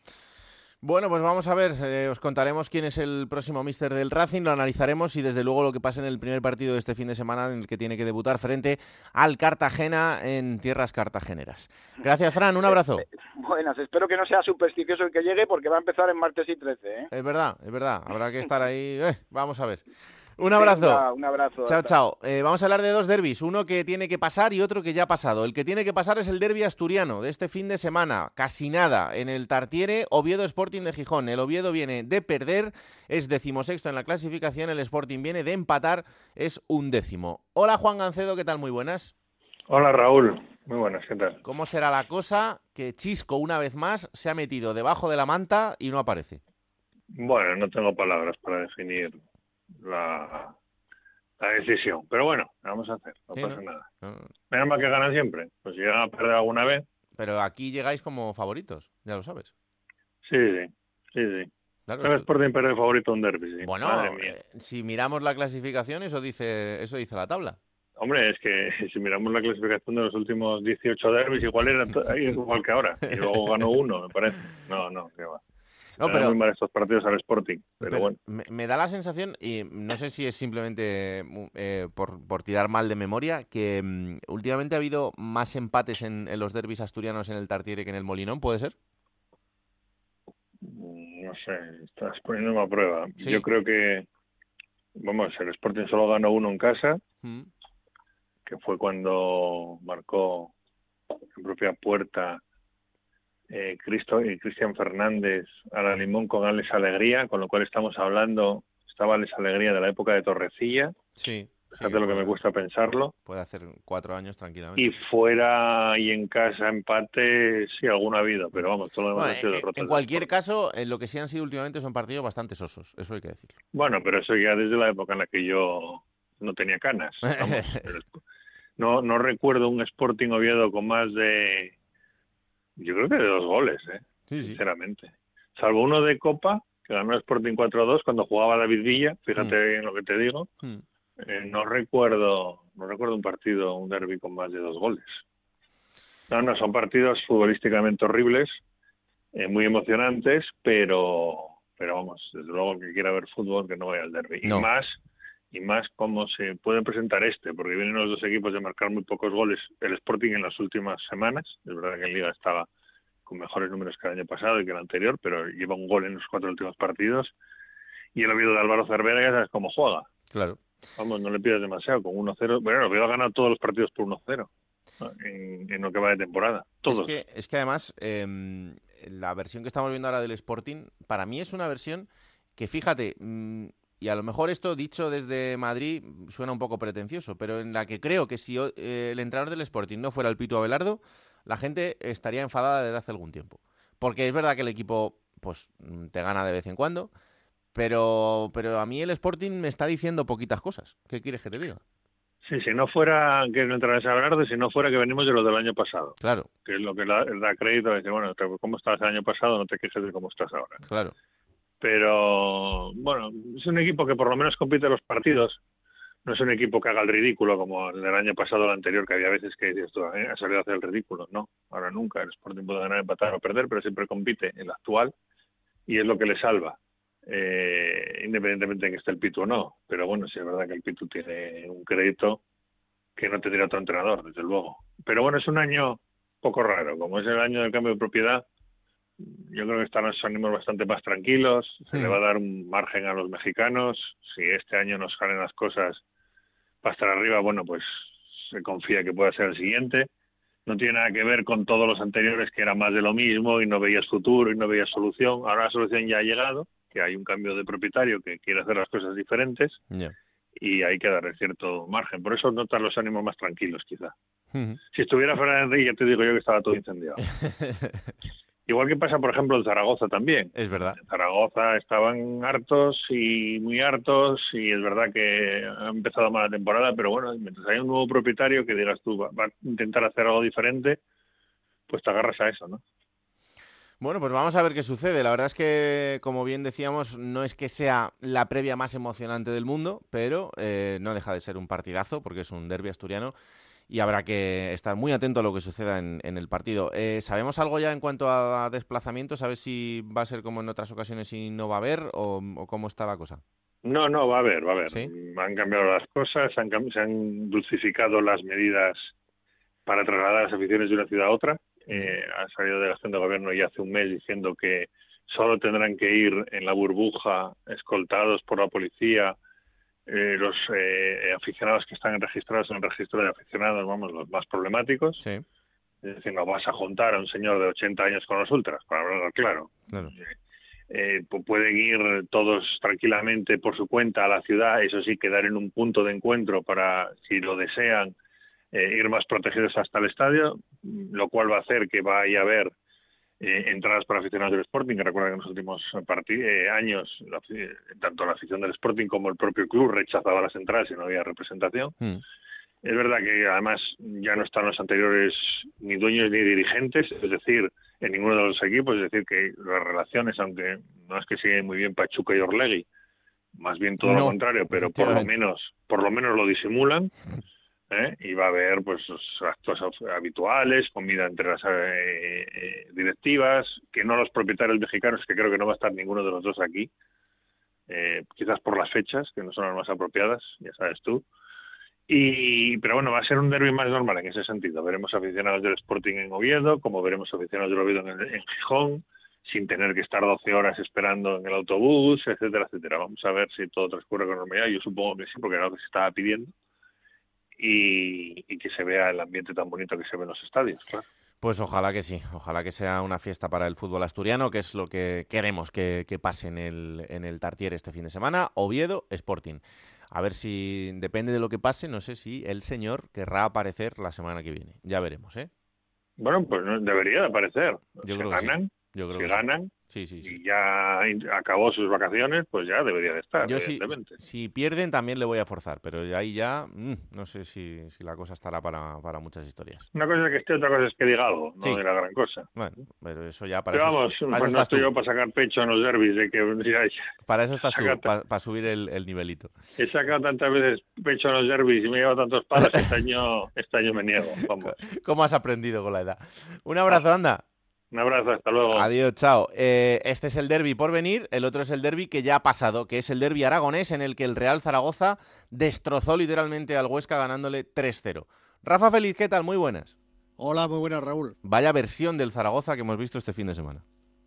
Bueno, pues vamos a ver, eh, os contaremos quién es el próximo míster del Racing, lo analizaremos y desde luego lo que pasa en el primer partido de este fin de semana en el que tiene que debutar frente al Cartagena en tierras cartageneras. Gracias, Fran, un abrazo. Buenas, espero que no sea supersticioso el que llegue porque va a empezar en martes y 13. ¿eh? Es verdad, es verdad, habrá que estar ahí. Eh, vamos a ver. Un abrazo. un abrazo. Chao, chao. Eh, vamos a hablar de dos derbis, uno que tiene que pasar y otro que ya ha pasado. El que tiene que pasar es el derbi asturiano de este fin de semana. Casi nada en el Tartiere, Oviedo Sporting de Gijón. El Oviedo viene de perder, es decimosexto en la clasificación. El Sporting viene de empatar, es un décimo. Hola Juan Gancedo, ¿qué tal? Muy buenas. Hola Raúl, muy buenas, ¿qué tal? ¿Cómo será la cosa que Chisco una vez más se ha metido debajo de la manta y no aparece? Bueno, no tengo palabras para definir la, la decisión. Pero bueno, vamos a hacer, no pasa nada. Menos mal que ganan siempre, pues si llegan a perder alguna vez. Pero aquí llegáis como favoritos, ya lo sabes. Sí, sí, sí, sí. Claro, es por perder favorito un derby, sí. Bueno, eh, si miramos la clasificación, eso dice, eso dice la tabla. Hombre, es que si miramos la clasificación de los últimos 18 derbis, igual era igual que ahora. Y luego ganó uno, me parece. No, no, qué va. No, pero, muy mal estos partidos al Sporting, pero, bueno. Me, da la sensación, y no sé si es simplemente eh, por, tirar mal de memoria, que mm, últimamente ha habido más empates en, los derbis asturianos en el Tartiere que en el Molinón, ¿puede ser? No sé, estás poniéndome a prueba. Yo creo que, vamos, el Sporting solo ganó uno en casa, mm. que fue cuando marcó en propia puerta eh, Cristo y Cristian Fernández a la Limón con Alex Alegría, con lo cual estamos hablando, estaba Alex Alegría de la época de Torrecilla. Sí. Fíjate lo que me cuesta pensarlo. Puede hacer cuatro años tranquilamente. Y fuera y en casa empate, sí, alguno ha habido, pero vamos, todo lo demás ha sido En cualquier caso, lo que sí han sido últimamente son partidos bastante sosos, eso hay que decirlo. Bueno, pero eso ya desde la época en la que yo no tenía canas. no, no recuerdo un Sporting Oviedo con más de yo creo que de dos goles, ¿eh? sinceramente. Salvo uno de Copa, que ganó Sporting 4-2 cuando jugaba David Villa, fíjate mm. en lo que te digo. Mm. Eh, no recuerdo no recuerdo un partido, un derby con más de dos goles. No, no, son partidos futbolísticamente horribles, eh, muy emocionantes, pero pero vamos, desde luego que quiera ver fútbol que no vaya al derby. Y más y más cómo se puede presentar este, porque vienen los dos equipos de marcar muy pocos goles. El Sporting en las últimas semanas, es verdad que en Liga estaba con mejores números que el año pasado y que el anterior, pero lleva un gol en los cuatro últimos partidos. Y el Oviedo de Álvaro Cervera ya sabes cómo juega. Claro. Vamos, no le pidas demasiado, con 1-0. Bueno, el Oviedo ha ganado todos los partidos por 1-0 en, lo que va de temporada. Todos. Es que, es que además, em, la versión que estamos viendo ahora del Sporting, para mí es una versión que, fíjate, mm, y a lo mejor esto dicho desde Madrid suena un poco pretencioso, pero en la que creo que si eh, el entrenador del Sporting no fuera el Pito Abelardo, la gente estaría enfadada desde hace algún tiempo. Porque es verdad que el equipo pues te gana de vez en cuando, pero, pero a mí el Sporting me está diciendo poquitas cosas. ¿Qué quieres que te diga? Sí, si no fuera que no entrara Abelardo, si no fuera que venimos de lo del año pasado. Claro. Que es lo que da, da crédito a decir, bueno, ¿cómo estabas el año pasado? No te quejes de cómo estás ahora. Claro pero bueno, es un equipo que por lo menos compite los partidos. No es un equipo que haga el ridículo como el del año pasado o el anterior, que había veces que dices tú, eh, ha salido a hacer el ridículo. No, ahora nunca. El Sporting puede ganar, empatar o perder, pero siempre compite el actual y es lo que le salva. Eh, independientemente de que esté el Pitu o no. Pero bueno, sí es verdad que el Pitu tiene un crédito que no tendría otro entrenador, desde luego. Pero bueno, es un año poco raro. Como es el año del cambio de propiedad, yo creo que están los ánimos bastante más tranquilos, se le va a dar un margen a los mexicanos, si este año nos salen las cosas para estar arriba, bueno, pues se confía que pueda ser el siguiente. No tiene nada que ver con todos los anteriores que era más de lo mismo y no veías futuro y no veías solución. Ahora la solución ya ha llegado, que hay un cambio de propietario que quiere hacer las cosas diferentes y hay que darle cierto margen. Por eso notan los ánimos más tranquilos, quizá. Si estuviera fuera de ya te digo yo que estaba todo incendiado. Igual que pasa, por ejemplo, en Zaragoza también. Es verdad. En Zaragoza estaban hartos y muy hartos y es verdad que ha empezado mal la temporada, pero bueno, mientras hay un nuevo propietario que digas tú va, va a intentar hacer algo diferente, pues te agarras a eso, ¿no? Bueno, pues vamos a ver qué sucede. La verdad es que, como bien decíamos, no es que sea la previa más emocionante del mundo, pero eh, no deja de ser un partidazo porque es un derby asturiano y habrá que estar muy atento a lo que suceda en, el partido. Eh, ¿Sabemos algo ya en cuanto a desplazamientos? ¿Sabes si va a ser como en otras ocasiones y no va a haber o, cómo está la cosa? No, no, va a haber, va a haber. Han cambiado las cosas, han, se han dulcificado las medidas para trasladar las aficiones de una ciudad a otra. Eh, ha salido de la acción de gobierno ya hace un mes diciendo que solo tendrán que ir en la burbuja escoltados por la policía eh, los eh, aficionados que están registrados en el registro de aficionados, vamos, los más problemáticos. Sí. Es decir, no vas a juntar a un señor de 80 años con los ultras, para hablar claro. Eh, pueden ir todos tranquilamente por su cuenta a la ciudad, eso sí, quedar en un punto de encuentro para, si lo desean, ir más protegidos hasta el estadio, lo cual va a hacer que vaya a haber eh, entradas para aficionados del Sporting, que recuerda que en los últimos eh, años tanto la afición del Sporting como el propio club rechazaba las entradas y no había representación. Mm. Es verdad que además ya no están los anteriores ni dueños ni dirigentes, es decir, en ninguno de los equipos, es decir, que las relaciones, aunque no es que sigan muy bien Pachuca y Orlegui, más bien todo lo contrario, pero por lo menos, por lo menos lo disimulan. ¿Eh? y va a haber pues actos habituales, comida entre las eh, eh, directivas, que no los propietarios mexicanos, que creo que no va a estar ninguno de los dos aquí, quizás por las fechas, que no son las más apropiadas, ya sabes tú. Y, pero bueno, va a ser un derby más normal en ese sentido. Veremos aficionados del Sporting en Oviedo, como veremos aficionados del Oviedo en, en Gijón, sin tener que estar 12 horas esperando en el autobús, etcétera, etcétera. Vamos a ver si todo transcurre con normalidad. Yo supongo que sí, porque era lo que se estaba pidiendo y, que se vea el ambiente tan bonito que se ve en los estadios, Pues ojalá que sí, ojalá que sea una fiesta para el fútbol asturiano, que es lo que queremos que, pase en el, en el Tartier este fin de semana. Oviedo, Sporting. A ver si, depende de lo que pase, no sé si el señor querrá aparecer la semana que viene. Ya veremos, ¿eh? Bueno, pues debería aparecer. Yo creo que ganan, Yo creo que, que ganan, Sí, sí, sí. Y ya acabó sus vacaciones, pues ya debería de estar, Yo Si, pierden también le voy a forzar, pero ahí ya mm, no sé si, la cosa estará para, para, muchas historias. Una cosa es que esté, otra cosa es que diga algo, no sí. la gran cosa. Bueno, pero eso ya para pero eso, vamos, para pues no estoy yo para sacar pecho en los derbis de que Para eso estás tú, para, subir el, nivelito. He sacado tantas veces pecho en los derbis y me he llevado tantos palos, este año, este año me niego, vamos. ¿Cómo has aprendido con la edad? Un abrazo, anda. Un abrazo, hasta luego. Adiós, chao. Eh, este es el derby por venir, el otro es el derby que ya ha pasado, que es el derby aragonés en el que el Real Zaragoza destrozó literalmente al Huesca ganándole 3-0. Rafa Feliz, ¿qué tal? Muy buenas. Hola, muy buenas, Raúl. Vaya versión del Zaragoza que hemos visto este fin de semana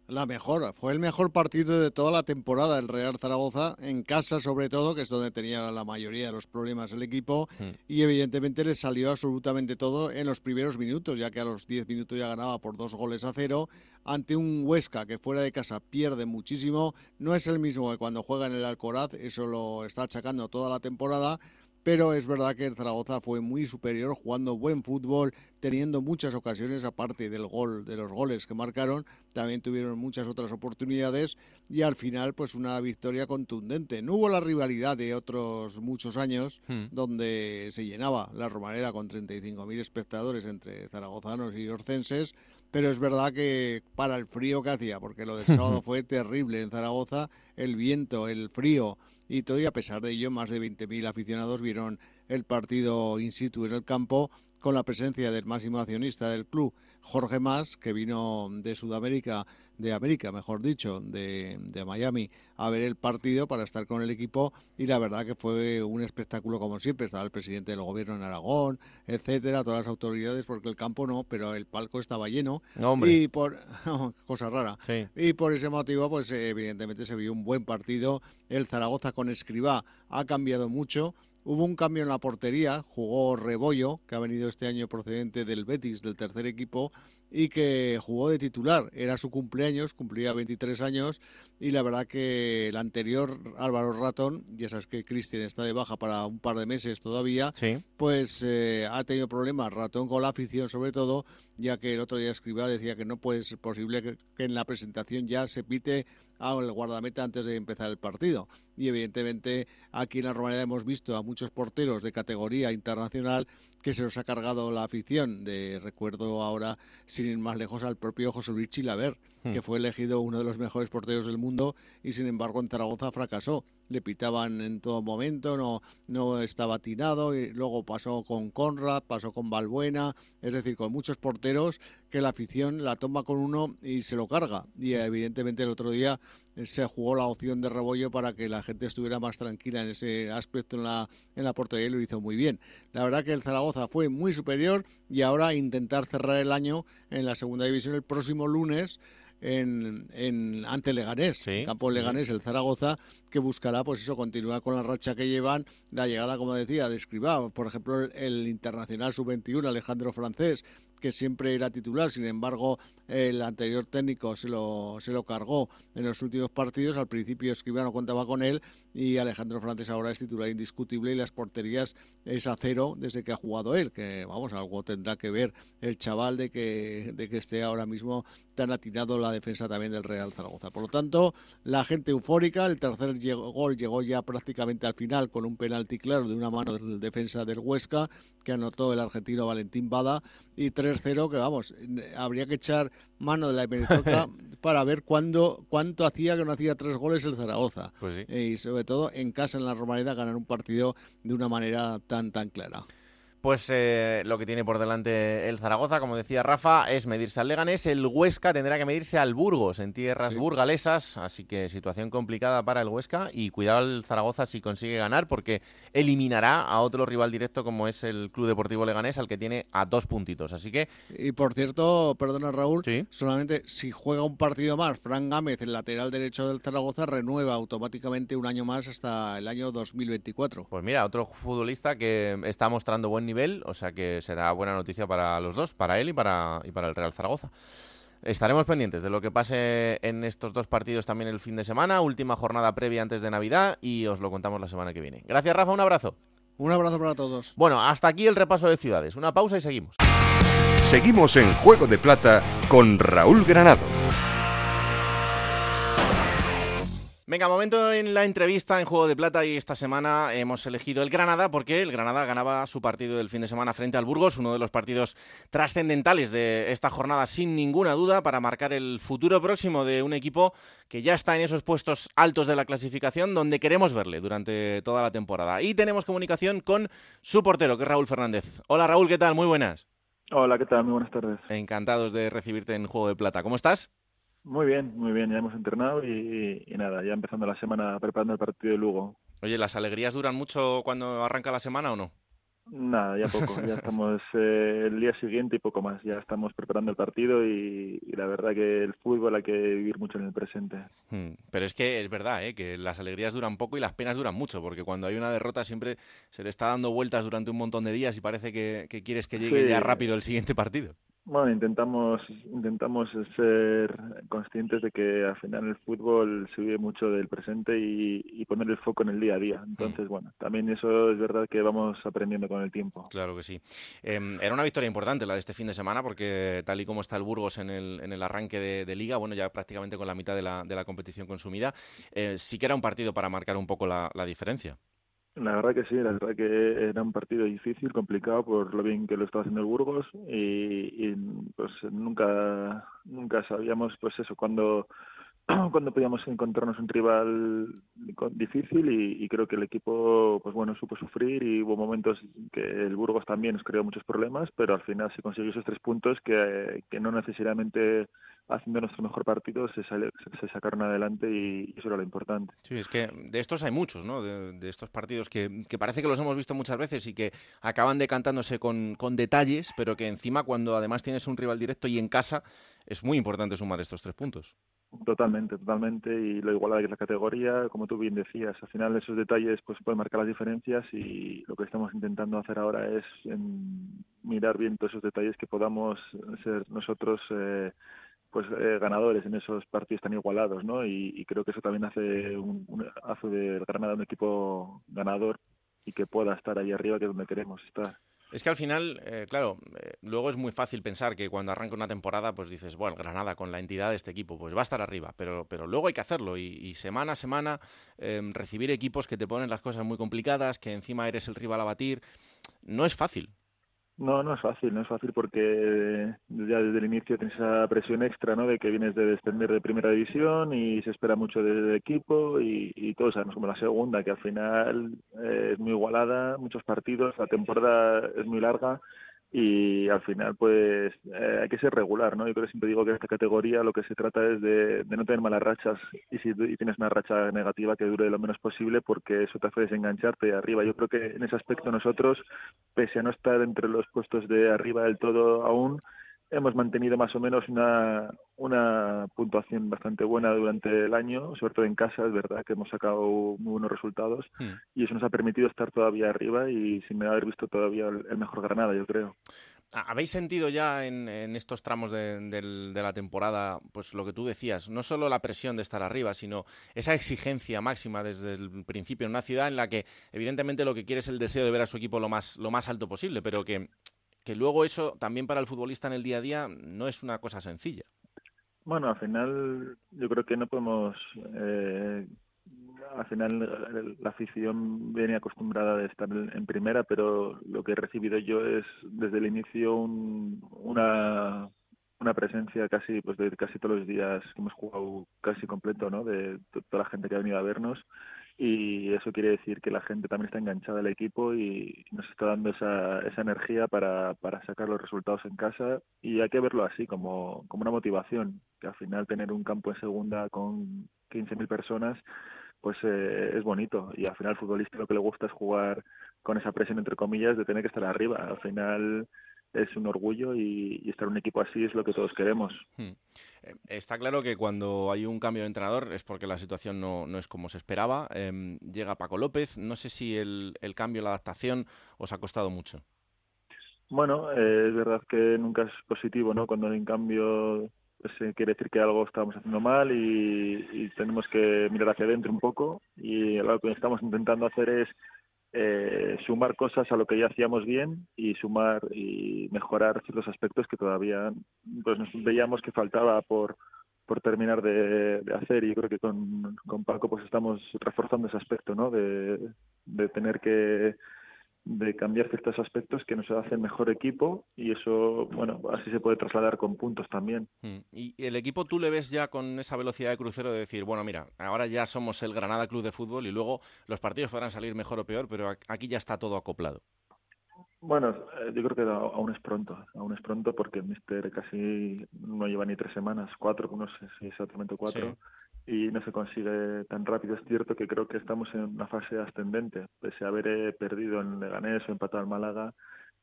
la mejor. Fue el mejor partido de toda la temporada el Real Zaragoza, en casa sobre todo, que es donde tenía la mayoría de los problemas el equipo, hmm. y evidentemente le salió absolutamente todo en los primeros minutos, ya que a los 10 minutos ya ganaba por dos goles a cero, ante un Huesca que fuera de casa pierde muchísimo. No es el mismo que cuando juega en el Alcoraz, eso lo está achacando toda la temporada, pero es verdad que el Zaragoza fue muy superior, jugando buen fútbol, teniendo muchas ocasiones, aparte del gol, de los goles que marcaron, también tuvieron muchas otras oportunidades y al final pues una victoria contundente. No hubo la rivalidad de otros muchos años hmm. donde se llenaba la Romareda con 35.000 espectadores entre zaragozanos y orcenses, pero es verdad que para el frío que hacía, porque lo del sábado fue terrible en Zaragoza, el viento, el frío, y todavía a pesar de ello más de 20.000 aficionados vieron el partido in situ en el campo con la presencia del máximo accionista del club, Jorge Mas, que vino de Sudamérica, de América, mejor dicho, de, Miami, a ver el partido para estar con el equipo y la verdad que fue un espectáculo como siempre. Estaba el presidente del gobierno en Aragón, etcétera, todas las autoridades, porque el campo no, pero el palco estaba lleno. Y por cosa rara. Y por ese motivo, pues evidentemente se vio un buen partido. El Zaragoza con Escribá ha cambiado mucho Hubo un cambio en la portería, jugó Rebollo, que ha venido este año procedente del Betis, del tercer equipo, y que jugó de titular. Era su cumpleaños, cumplía 23 años y la verdad que el anterior Álvaro Ratón, ya sabes que Cristian está de baja para un par de meses todavía, pues eh, ha tenido problemas Ratón con la afición sobre todo, ya que el otro día escribía decía que no puede ser posible que, que en la presentación ya se pite al guardameta antes de empezar el partido. Y evidentemente aquí en la Romanidad hemos visto a muchos porteros de categoría internacional que se los ha cargado la afición. De recuerdo ahora, sin ir más lejos, al propio José Luis Chilaver, hmm. que fue elegido uno de los mejores porteros del mundo y sin embargo en Zaragoza fracasó. Le pitaban en todo momento, no, no estaba atinado y luego pasó con Conrad, pasó con Balbuena, es decir, con muchos porteros que la afición la toma con uno y se lo carga. Y evidentemente el otro día se jugó la opción de Rebollo para que la gente estuviera más tranquila en ese aspecto en la, en la portería y lo hizo muy bien. La verdad que el Zaragoza fue muy superior y ahora intentar cerrar el año en la segunda división el próximo lunes en, en ante Leganés, campo Leganés, el Zaragoza, que buscará, pues eso, continuar con la racha que llevan, la llegada, como decía, de Escribá, por ejemplo, el, el Internacional Sub-21, Alejandro Francés, que siempre era titular, sin embargo el anterior técnico se lo, se lo cargó en los últimos partidos, al principio Escribano contaba con él y Alejandro Frances ahora es titular indiscutible y las porterías es a cero desde que ha jugado él, que vamos, algo tendrá que ver el chaval de que, de que esté ahora mismo tan atinado la defensa también del Real Zaragoza. Por lo tanto, la gente eufórica, el tercer gol llegó ya prácticamente al final con un penalti claro de una mano del defensa del Huesca que anotó el argentino Valentín Bada y 3-0 que vamos, habría que echar mano de la hemeroteca para ver cuándo, cuánto hacía que no hacía tres goles el Zaragoza. Pues y sobre todo en casa, en la Romanidad, ganar un partido de una manera tan, tan clara. Pues eh, lo que tiene por delante el Zaragoza, como decía Rafa, es medirse al Leganés. El Huesca tendrá que medirse al Burgos en tierras burgalesas, así que situación complicada para el Huesca y cuidado al Zaragoza si consigue ganar porque eliminará a otro rival directo como es el Club Deportivo Leganés al que tiene a dos puntitos. Así que y por cierto, perdona Raúl, solamente si juega un partido más, Fran Gámez, el lateral derecho del Zaragoza renueva automáticamente un año más hasta el año 2024. Pues mira, otro futbolista que está mostrando buen nivel, o sea que será buena noticia para los dos, para él y para, y para el Real Zaragoza. Estaremos pendientes de lo que pase en estos dos partidos también el fin de semana, última jornada previa antes de Navidad y os lo contamos la semana que viene. Gracias Rafa, un abrazo. Un abrazo para todos. Bueno, hasta aquí el repaso de ciudades. Una pausa y seguimos. Seguimos en Juego de Plata con Raúl Granado. Venga, momento en la entrevista en Juego de Plata y esta semana hemos elegido el Granada porque el Granada ganaba su partido del fin de semana frente al Burgos, uno de los partidos trascendentales de esta jornada sin ninguna duda para marcar el futuro próximo de un equipo que ya está en esos puestos altos de la clasificación donde queremos verle durante toda la temporada. Y tenemos comunicación con su portero, que es Raúl Fernández. Hola Raúl, ¿qué tal? Muy buenas. Hola, ¿qué tal? Muy buenas tardes. Encantados de recibirte en Juego de Plata. ¿Cómo estás? Muy bien, muy bien, ya hemos entrenado y, nada, ya empezando la semana preparando el partido de Lugo. Oye, ¿las alegrías duran mucho cuando arranca la semana o no? Nada, ya poco. Ya estamos eh, el día siguiente y poco más. Ya estamos preparando el partido y, la verdad que el fútbol hay que vivir mucho en el presente. Hmm, pero es que es verdad ¿eh? que las alegrías duran poco y las penas duran mucho, porque cuando hay una derrota siempre se le está dando vueltas durante un montón de días y parece que, quieres que llegue ya rápido el siguiente partido. Bueno, intentamos, intentamos ser conscientes de que al final el fútbol se vive mucho del presente y, poner el foco en el día a día. Entonces, mm. bueno, también eso es verdad que vamos aprendiendo con el tiempo. Claro que sí. Em, era una victoria importante la de este fin de semana porque tal y como está el Burgos en el, en el arranque de, liga, bueno, ya prácticamente con la mitad de la, de la competición consumida, eh, sí que era un partido para marcar un poco la diferencia. La verdad que sí, la verdad que era un partido difícil, complicado por lo bien que lo estaba haciendo el Burgos y, pues nunca nunca sabíamos pues eso cuando cuando podíamos encontrarnos un rival difícil y, creo que el equipo pues bueno supo sufrir y hubo momentos que el Burgos también nos creó muchos problemas pero al final se consiguió esos tres puntos que, que no necesariamente haciendo nuestro mejor partido se, se sacaron adelante y eso era lo importante. Sí, es que de estos hay muchos, ¿no? De, estos partidos que, que, parece que los hemos visto muchas veces y que acaban decantándose con, con detalles, pero que encima cuando además tienes un rival directo y en casa es muy importante sumar estos tres puntos. Totalmente, totalmente. Y lo igualada que es la categoría, como tú bien decías, al final esos detalles pues pueden marcar las diferencias y lo que estamos intentando hacer ahora es mirar bien todos esos detalles que podamos ser nosotros eh, pues eh, ganadores en esos partidos tan igualados, ¿no? Y, creo que eso también hace un, hace del Granada un equipo ganador y que pueda estar ahí arriba, que es donde queremos estar. Es que al final, eh, claro, eh, luego es muy fácil pensar que cuando arranca una temporada, pues dices, bueno, Granada con la entidad de este equipo, pues va a estar arriba, pero, pero luego hay que hacerlo y, semana a semana em, recibir equipos que te ponen las cosas muy complicadas, que encima eres el rival a batir, no es fácil. No, no es fácil, no es fácil porque ya desde el inicio tienes esa presión extra, ¿no? De que vienes de descender de primera división y se espera mucho del equipo y, y todos sabemos como la segunda, que al final eh, es muy igualada, muchos partidos, la temporada es muy larga y al final pues eh, hay que ser regular, ¿no? Yo creo que siempre digo que en esta categoría lo que se trata es de, no tener malas rachas y si tienes una racha negativa que dure lo menos posible porque eso te hace desengancharte de arriba. Yo creo que en ese aspecto nosotros, pese a no estar entre los puestos de arriba del todo aún, hemos mantenido más o menos una, una puntuación bastante buena durante el año, sobre todo en casa, es verdad que hemos sacado muy buenos resultados hmm. y eso nos ha permitido estar todavía arriba y sin haber visto todavía el, mejor Granada, yo creo. ¿Habéis sentido ya en, estos tramos de, de, la temporada, pues lo que tú decías, no solo la presión de estar arriba, sino esa exigencia máxima desde el principio en una ciudad en la que evidentemente lo que quiere es el deseo de ver a su equipo lo más, lo más alto posible, pero que que luego eso también para el futbolista en el día a día no es una cosa sencilla. Bueno, al final yo creo que no podemos... Eh, al final la afición viene acostumbrada de estar en primera, pero lo que he recibido yo es desde el inicio una, una presencia casi pues de casi todos los días hemos jugado casi completo, ¿no? De toda la gente que ha venido a vernos y eso quiere decir que la gente también está enganchada al equipo y nos está dando esa, esa energía para, para sacar los resultados en casa y hay que verlo así como, como una motivación, que al final tener un campo en segunda con 15.000 personas pues eh, es bonito y al final al futbolista lo que le gusta es jugar con esa presión entre comillas de tener que estar arriba. Al final es un orgullo y, estar en un equipo así es lo que todos queremos. Hmm. Eh, está claro que cuando hay un cambio de entrenador es porque la situación no, es como se esperaba. Em, llega Paco López. No sé si el, cambio, la adaptación os ha costado mucho. Bueno, eh, es verdad que nunca es positivo, ¿no? Cuando hay un cambio pues, eh, quiere decir que algo estamos haciendo mal y, y, tenemos que mirar hacia adentro un poco y lo que estamos intentando hacer es eh, sumar cosas a lo que ya hacíamos bien y sumar y mejorar ciertos aspectos que todavía pues nos veíamos que faltaba por por terminar de, hacer y creo que con, con Paco pues estamos reforzando ese aspecto ¿no? de, de tener que de cambiar ciertos aspectos que nos hacen mejor equipo y eso, bueno, así se puede trasladar con puntos también. Mm. ¿Y el equipo tú le ves ya con esa velocidad de crucero de decir, bueno, mira, ahora ya somos el Granada Club de Fútbol y luego los partidos podrán salir mejor o peor, pero aquí ya está todo acoplado? Bueno, eh, yo creo que aún es pronto, aún es pronto porque el Mister casi no lleva ni tres semanas, cuatro, no sé si exactamente cuatro y no se consigue tan rápido. Es cierto que creo que estamos en una fase ascendente, pese a haber eh, perdido en Leganés o empatado en Málaga.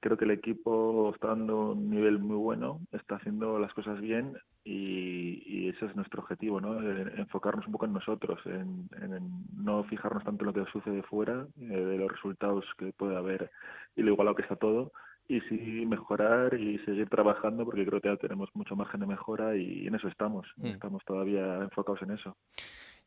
Creo que el equipo está dando un nivel muy bueno, está haciendo las cosas bien y, ese es nuestro objetivo, ¿no? enfocarnos un poco en nosotros, en, no fijarnos tanto en lo que sucede fuera, eh, de los resultados que puede haber y lo igualado que está todo, y sí mejorar y seguir trabajando porque creo que ya tenemos mucho margen de mejora y en eso estamos, hmm. estamos todavía enfocados en eso.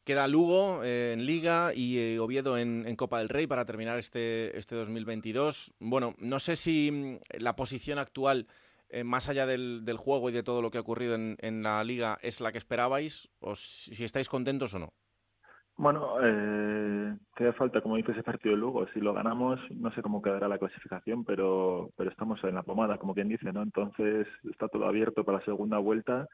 Queda Lugo eh, en Liga y eh, Oviedo en, Copa del Rey para terminar este, este 2022. Bueno, no sé si mm, la posición actual, eh, más allá del, del, juego y de todo lo que ha ocurrido en, en la Liga, es la que esperabais o si estáis contentos o no. Bueno, eh, queda falta, como dice ese partido de Lugo. Si lo ganamos, no sé cómo quedará la clasificación, pero, pero estamos en la pomada, como quien dice, ¿no? Entonces está todo abierto para la segunda vuelta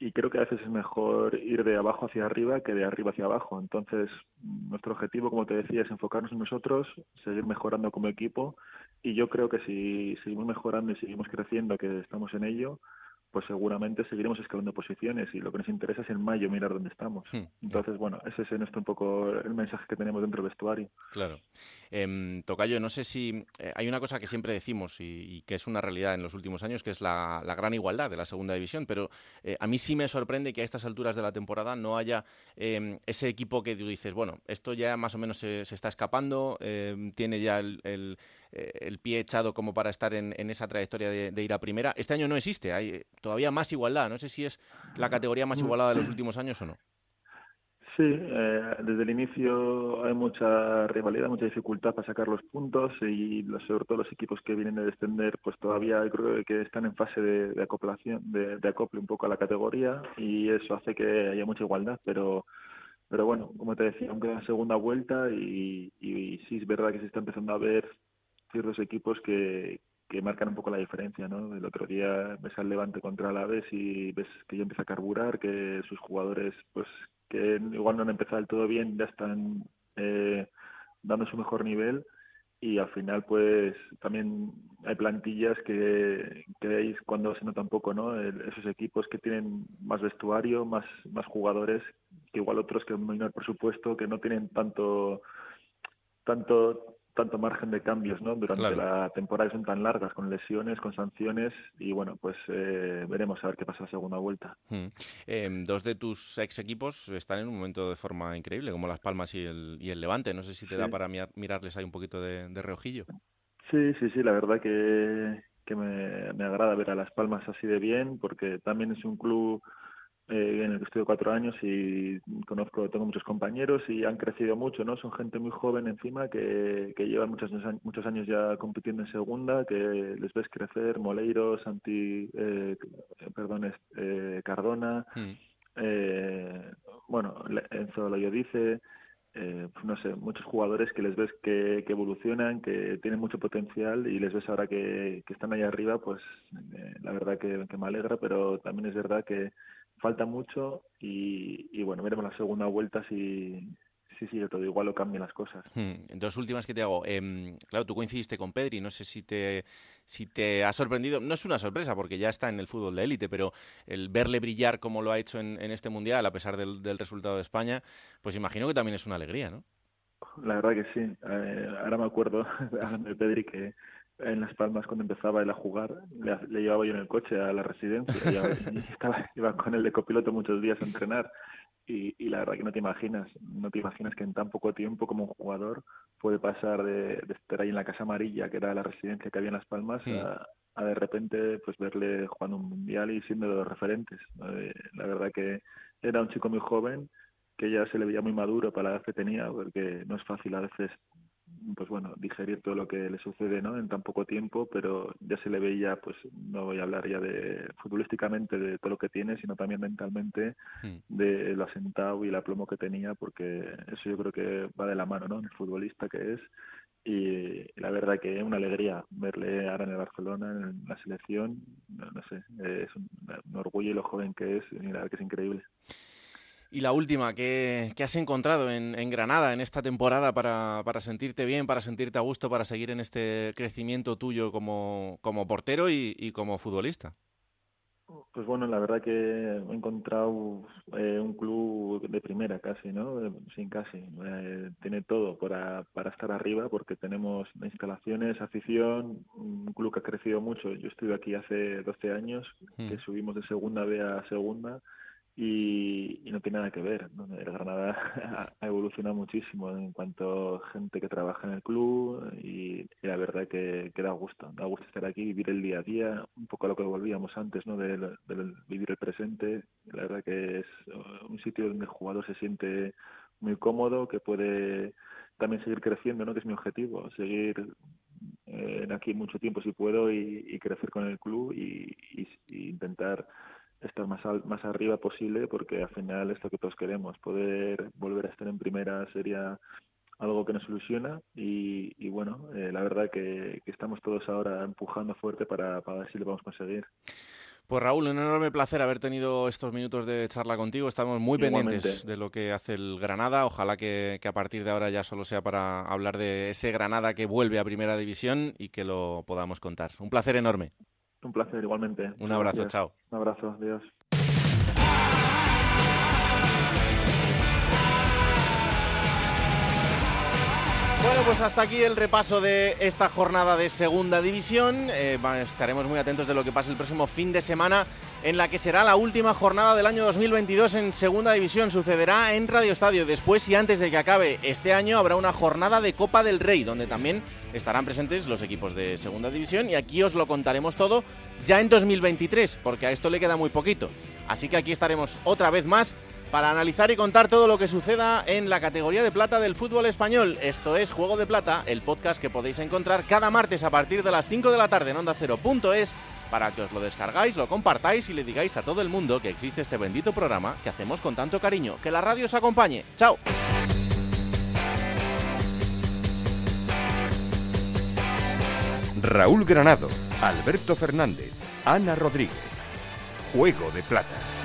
y creo que a veces es mejor ir de abajo hacia arriba que de arriba hacia abajo. Entonces, nuestro objetivo, como te decía, es enfocarnos en nosotros, seguir mejorando como equipo y yo creo que si seguimos mejorando y seguimos creciendo, que estamos en ello, pues seguramente seguiremos escalando posiciones y lo que nos interesa es en mayo mirar dónde estamos. Hmm. Entonces, bueno, ese es nuestro un poco el mensaje que tenemos dentro del vestuario. Claro. Eh, Tocayo, no sé si eh, hay una cosa que siempre decimos y, que es una realidad en los últimos años, que es la, gran igualdad de la segunda división, pero eh, a mí sí me sorprende que a estas alturas de la temporada no haya em, ese equipo que tú dices, bueno, esto ya más o menos se, está escapando, em, tiene ya el eh, el pie echado como para estar en, esa trayectoria de, ir a primera. Este año no existe, hay todavía más igualdad. No sé si es la categoría más igualada de los últimos años o no. Sí, eh, desde el inicio hay mucha rivalidad, mucha dificultad para sacar los puntos y sobre todo los equipos que vienen de descender, pues todavía creo que están en fase de, acoplación, de, acople un poco a la categoría y eso hace que haya mucha igualdad, pero pero bueno, como te decía, aunque la segunda vuelta y, y, sí es verdad que se está empezando a ver ciertos equipos que, que marcan un poco la diferencia, ¿no? El otro día ves al Levante contra el Aves y ves que ya empieza a carburar, que sus jugadores, pues, que igual no han empezado del todo bien, ya están eh, dando su mejor nivel y al final, pues, también hay plantillas que, veis cuando se nota un poco, ¿no? esos equipos que tienen más vestuario, más, más jugadores, que igual otros que han menor presupuesto, que no tienen tanto tanto tanto margen de cambios ¿no? durante la temporada son tan largas con lesiones, con sanciones y bueno, pues eh, veremos a ver qué pasa la segunda vuelta. Hmm. Em, dos de tus ex equipos están en un momento de forma increíble, como Las Palmas y el, y el Levante. No sé si te da para mirarles ahí un poquito de, reojillo. Sí, sí, sí, la verdad que, que me, me agrada ver a Las Palmas así de bien porque también es un club eh, en el que estudio cuatro años y conozco, tengo muchos compañeros y han crecido mucho, ¿no? Son gente muy joven encima que, que llevan muchos, muchos años ya compitiendo en segunda, que les ves crecer, Moleiro, Santi, eh, perdón, eh, Cardona, eh, bueno, Enzo dice eh, pues no sé, muchos jugadores que les ves que, que, evolucionan, que tienen mucho potencial y les ves ahora que, que están ahí arriba, pues eh, la verdad que, que, me alegra, pero también es verdad que falta mucho y, bueno, veremos la segunda vuelta si, si sigue todo igual o cambian las cosas. Hmm. Dos últimas que te hago. Em, claro, tú coincidiste con Pedri, no sé si te, si te ha sorprendido, no es una sorpresa porque ya está en el fútbol de élite, pero el verle brillar como lo ha hecho en, este Mundial, a pesar del, resultado de España, pues imagino que también es una alegría, ¿no? La verdad que sí. Eh, ahora me acuerdo de Pedri que en Las Palmas cuando empezaba él a jugar, le, llevaba yo en el coche a la residencia y, estaba, iba con él de copiloto muchos días a entrenar y, y, la verdad que no te imaginas, no te imaginas que en tan poco tiempo como un jugador puede pasar de, de estar ahí en la Casa Amarilla, que era la residencia que había en Las Palmas, a, a, de repente pues verle jugando un mundial y siendo de los referentes. Eh, la verdad que era un chico muy joven que ya se le veía muy maduro para la edad que tenía, porque no es fácil a veces pues bueno, digerir todo lo que le sucede ¿no? en tan poco tiempo, pero ya se le veía, pues no voy a hablar ya de futbolísticamente de todo lo que tiene, sino también mentalmente hmm. de lo asentado y el aplomo que tenía, porque eso yo creo que va de la mano, ¿no? En el futbolista que es. Y la verdad que es una alegría verle ahora en el Barcelona, en la selección, no, sé, es un, orgullo y lo joven que es, y la verdad que es increíble. Y la última, ¿qué, has encontrado en, Granada en esta temporada para, sentirte bien, para sentirte a gusto, para seguir en este crecimiento tuyo como, como portero y, como futbolista? Pues bueno, la verdad que he encontrado eh, un club de primera casi, ¿no? Sin casi. Eh, tiene todo para, para estar arriba porque tenemos instalaciones, afición, un club que ha crecido mucho. Yo estuve aquí hace 12 años, que hmm. subimos de segunda B a segunda y, no tiene nada que ver. El Granada ha evolucionado muchísimo en cuanto a gente que trabaja en el club y, la verdad que, que, da gusto, da gusto estar aquí, vivir el día a día, un poco a lo que volvíamos antes, ¿no? De, vivir el presente. La verdad que es un sitio donde el jugador se siente muy cómodo, que puede también seguir creciendo, ¿no? Que es mi objetivo, seguir eh, aquí mucho tiempo si puedo y, crecer con el club y, y intentar estar más, más arriba posible porque al final es lo que todos queremos. Poder volver a estar en primera sería algo que nos ilusiona y, bueno, eh, la verdad que, estamos todos ahora empujando fuerte para, para ver si lo vamos a conseguir. Pues Raúl, un enorme placer haber tenido estos minutos de charla contigo. Estamos muy pendientes de lo que hace el Granada. Ojalá que, que, a partir de ahora ya solo sea para hablar de ese Granada que vuelve a Primera División y que lo podamos contar. Un placer enorme. Un placer, igualmente. Un abrazo, chao. Un abrazo, adiós. Bueno, pues hasta aquí el repaso de esta jornada de Segunda División. Eh, estaremos muy atentos de lo que pase el próximo fin de semana, en la que será la última jornada del año 2022 en Segunda División. Sucederá en Radio Estadio. Después y antes de que acabe este año habrá una jornada de Copa del Rey, donde también estarán presentes los equipos de Segunda División. Y aquí os lo contaremos todo ya en 2023, porque a esto le queda muy poquito. Así que aquí estaremos otra vez más para analizar y contar todo lo que suceda en la categoría de plata del fútbol español. Esto es Juego de Plata, el podcast que podéis encontrar cada martes a partir de las 5 de la tarde en onda Cero.es para que os lo descargáis, lo compartáis y le digáis a todo el mundo que existe este bendito programa que hacemos con tanto cariño. Que la radio os acompañe. ¡Chao! Raúl Granado, Alberto Fernández, Ana Rodríguez. Juego de Plata.